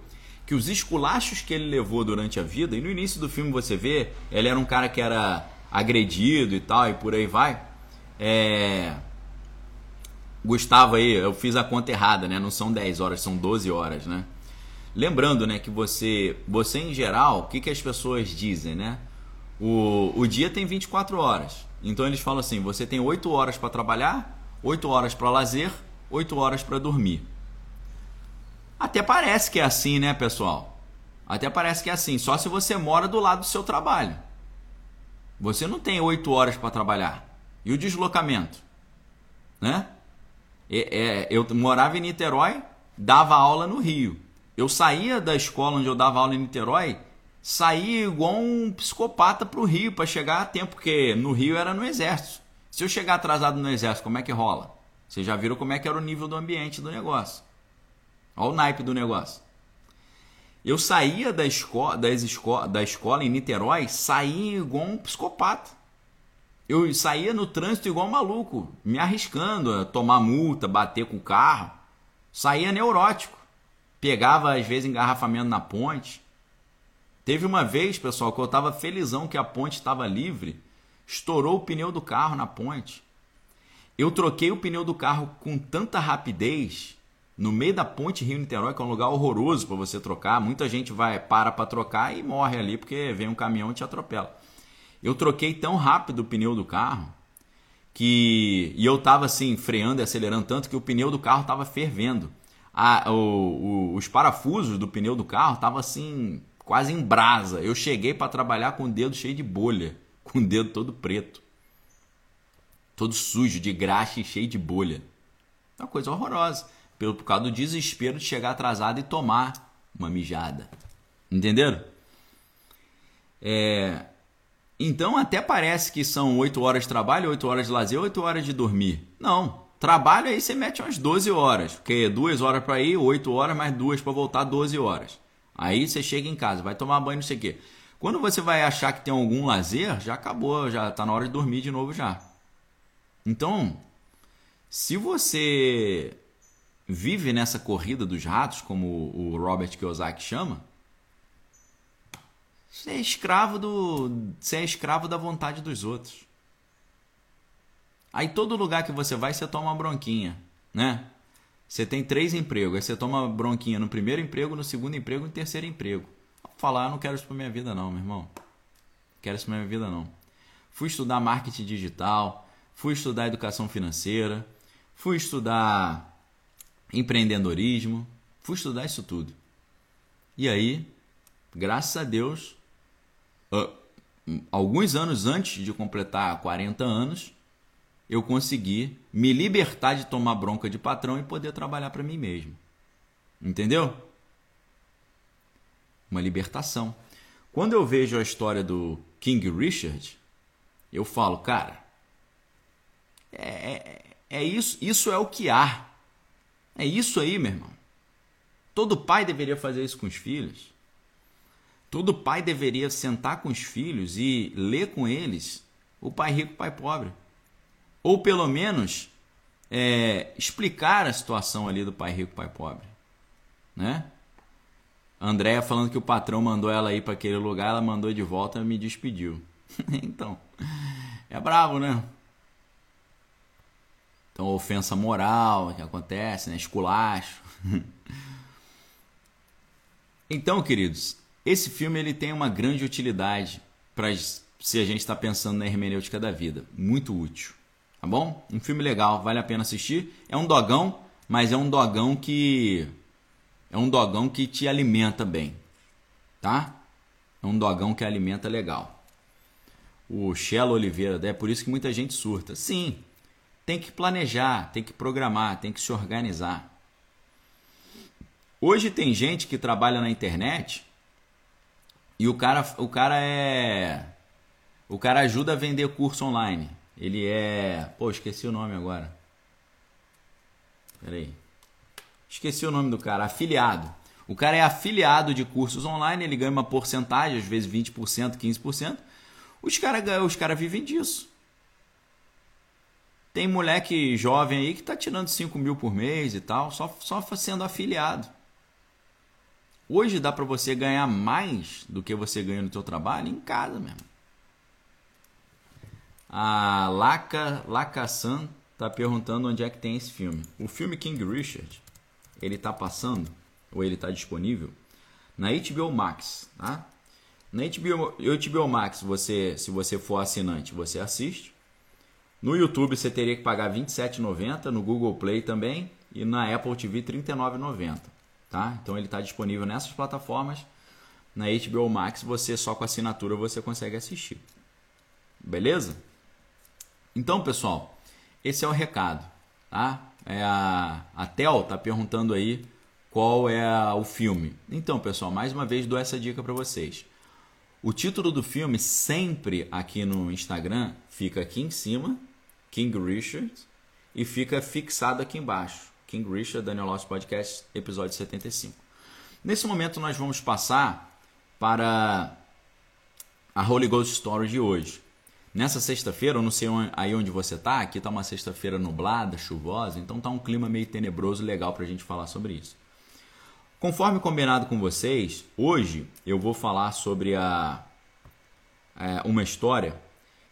Speaker 1: que os esculachos que ele levou durante a vida, e no início do filme você vê, ele era um cara que era agredido e tal, e por aí vai. É... Gustavo aí, eu fiz a conta errada, né? Não são 10 horas, são 12 horas, né? Lembrando, né, que você, você em geral, o que, que as pessoas dizem, né? O, o dia tem 24 horas. Então eles falam assim: você tem 8 horas para trabalhar, 8 horas para lazer, 8 horas para dormir. Até parece que é assim, né, pessoal? Até parece que é assim, só se você mora do lado do seu trabalho. Você não tem 8 horas para trabalhar. E o deslocamento? Né? É, é, eu morava em Niterói, dava aula no Rio. Eu saía da escola onde eu dava aula em Niterói, saía igual um psicopata para o Rio para chegar a tempo, porque no Rio era no exército. Se eu chegar atrasado no exército, como é que rola? Vocês já viram como é que era o nível do ambiente do negócio. Olha o naipe do negócio. Eu saía da, esco das esco da escola em Niterói, saía igual um psicopata. Eu saía no trânsito igual um maluco, me arriscando a tomar multa, bater com o carro. Saía neurótico. Pegava, às vezes, engarrafamento na ponte. Teve uma vez, pessoal, que eu estava felizão que a ponte estava livre. Estourou o pneu do carro na ponte. Eu troquei o pneu do carro com tanta rapidez no meio da ponte Rio-Niterói, que é um lugar horroroso para você trocar. Muita gente vai para para trocar e morre ali porque vem um caminhão e te atropela. Eu troquei tão rápido o pneu do carro que e eu tava assim freando e acelerando tanto que o pneu do carro tava fervendo. A, o, o, os parafusos do pneu do carro tava assim quase em brasa. Eu cheguei para trabalhar com o dedo cheio de bolha, com o dedo todo preto todo sujo, de graxa e cheio de bolha. É uma coisa horrorosa. Pelo, por causa do desespero de chegar atrasado e tomar uma mijada. Entenderam? É, então até parece que são 8 horas de trabalho, 8 horas de lazer, 8 horas de dormir. Não. Trabalho aí você mete umas 12 horas. Porque 2 horas para ir, 8 horas, mais 2 para voltar, 12 horas. Aí você chega em casa, vai tomar banho, não sei o quê. Quando você vai achar que tem algum lazer, já acabou, já está na hora de dormir de novo já. Então, se você vive nessa corrida dos ratos, como o Robert Kiyosaki chama, você é escravo do, você é escravo da vontade dos outros. Aí todo lugar que você vai, você toma uma bronquinha, né? Você tem três empregos, aí você toma bronquinha no primeiro emprego, no segundo emprego e no terceiro emprego. Falar, eu não quero isso pra minha vida não, meu irmão. Não quero isso pra minha vida não. Fui estudar marketing digital, fui estudar educação financeira, fui estudar empreendedorismo, fui estudar isso tudo. E aí, graças a Deus, alguns anos antes de completar 40 anos, eu consegui me libertar de tomar bronca de patrão e poder trabalhar para mim mesmo. Entendeu? Uma libertação. Quando eu vejo a história do King Richard, eu falo, cara, é, é, é isso, isso é o que há. É isso aí, meu irmão. Todo pai deveria fazer isso com os filhos. Todo pai deveria sentar com os filhos e ler com eles o pai rico, o pai pobre. Ou pelo menos é, explicar a situação ali do pai rico, pai pobre. Né? Andréia falando que o patrão mandou ela ir para aquele lugar, ela mandou de volta e me despediu. então, é bravo, né? Então, ofensa moral que acontece, né? esculacho. então, queridos, esse filme ele tem uma grande utilidade para se a gente está pensando na hermenêutica da vida. Muito útil. Tá bom? Um filme legal, vale a pena assistir. É um dogão, mas é um dogão que. É um dogão que te alimenta bem. Tá? É um dogão que alimenta legal. O Shell Oliveira, é por isso que muita gente surta. Sim, tem que planejar, tem que programar, tem que se organizar. Hoje tem gente que trabalha na internet e o cara, o cara é. O cara ajuda a vender curso online. Ele é. Pô, esqueci o nome agora. Peraí. Esqueci o nome do cara. Afiliado. O cara é afiliado de cursos online, ele ganha uma porcentagem, às vezes 20%, 15%. Os caras os cara vivem disso. Tem moleque jovem aí que está tirando 5 mil por mês e tal, só, só sendo afiliado. Hoje dá para você ganhar mais do que você ganha no seu trabalho em casa mesmo. A Laca, Laca San tá perguntando onde é que tem esse filme. O filme King Richard, ele tá passando, ou ele tá disponível, na HBO Max, tá? Na HBO, HBO Max, você, se você for assinante, você assiste. No YouTube você teria que pagar R$ 27,90, no Google Play também e na Apple TV R$ 39,90. Tá? Então ele está disponível nessas plataformas. Na HBO Max você só com assinatura você consegue assistir. Beleza? Então pessoal, esse é o recado. Tá? É a, a Tel está perguntando aí qual é a, o filme. Então pessoal, mais uma vez dou essa dica para vocês. O título do filme sempre aqui no Instagram fica aqui em cima King Richard. e fica fixado aqui embaixo. King Richard, Daniel Loss Podcast, episódio 75. Nesse momento nós vamos passar para a Holy Ghost Story de hoje. Nessa sexta-feira, eu não sei aí onde você está, aqui está uma sexta-feira nublada, chuvosa, então está um clima meio tenebroso, legal para a gente falar sobre isso. Conforme combinado com vocês, hoje eu vou falar sobre a, é, uma história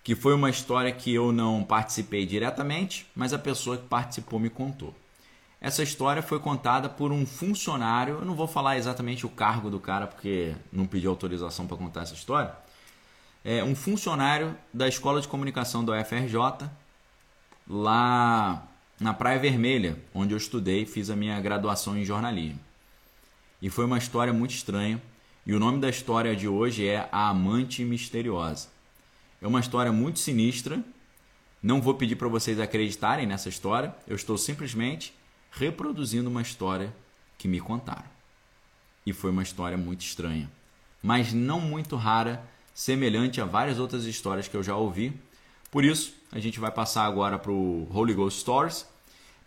Speaker 1: que foi uma história que eu não participei diretamente, mas a pessoa que participou me contou. Essa história foi contada por um funcionário, eu não vou falar exatamente o cargo do cara porque não pedi autorização para contar essa história. É um funcionário da Escola de Comunicação do UFRJ, lá na Praia Vermelha, onde eu estudei, fiz a minha graduação em jornalismo. E foi uma história muito estranha, e o nome da história de hoje é A Amante Misteriosa. É uma história muito sinistra. Não vou pedir para vocês acreditarem nessa história, eu estou simplesmente reproduzindo uma história que me contaram. E foi uma história muito estranha, mas não muito rara, semelhante a várias outras histórias que eu já ouvi. Por isso, a gente vai passar agora para o Holy Ghost Stories.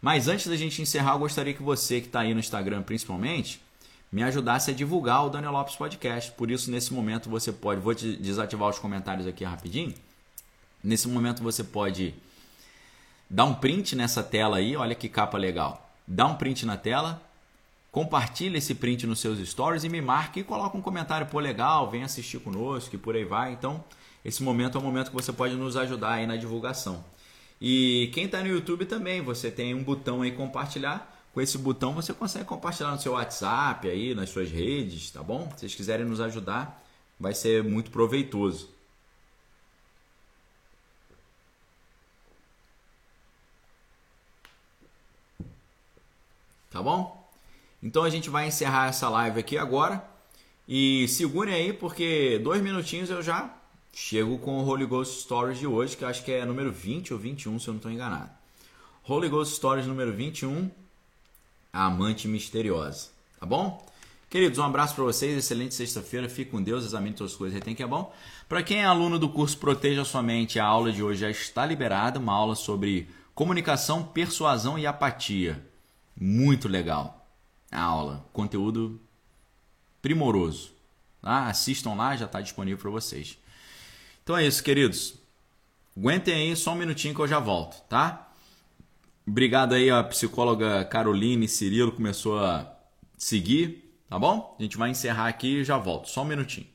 Speaker 1: Mas antes da gente encerrar, eu gostaria que você que está aí no Instagram principalmente me ajudasse a divulgar o Daniel Lopes Podcast. Por isso, nesse momento, você pode. Vou desativar os comentários aqui rapidinho. Nesse momento, você pode dar um print nessa tela aí. Olha que capa legal dá um print na tela, compartilha esse print nos seus stories e me marque e coloca um comentário, pô, legal, vem assistir conosco e por aí vai. Então, esse momento é o momento que você pode nos ajudar aí na divulgação. E quem está no YouTube também, você tem um botão aí compartilhar. Com esse botão você consegue compartilhar no seu WhatsApp aí, nas suas redes, tá bom? Se vocês quiserem nos ajudar, vai ser muito proveitoso. Tá bom? Então a gente vai encerrar essa live aqui agora e segurem aí porque dois minutinhos eu já chego com o Holy Ghost Stories de hoje, que acho que é número 20 ou 21, se eu não estou enganado. Holy Ghost Stories número 21, a amante misteriosa, tá bom? Queridos, um abraço para vocês, excelente sexta-feira, fique com Deus, examine todas as coisas, retém que é bom. Para quem é aluno do curso Proteja Sua Mente, a aula de hoje já está liberada, uma aula sobre comunicação, persuasão e apatia. Muito legal a aula, conteúdo primoroso. Tá? Assistam lá, já está disponível para vocês. Então é isso, queridos. Aguentem aí só um minutinho que eu já volto, tá? Obrigado aí a psicóloga Caroline Cirilo começou a seguir, tá bom? A gente vai encerrar aqui e já volto. Só um minutinho.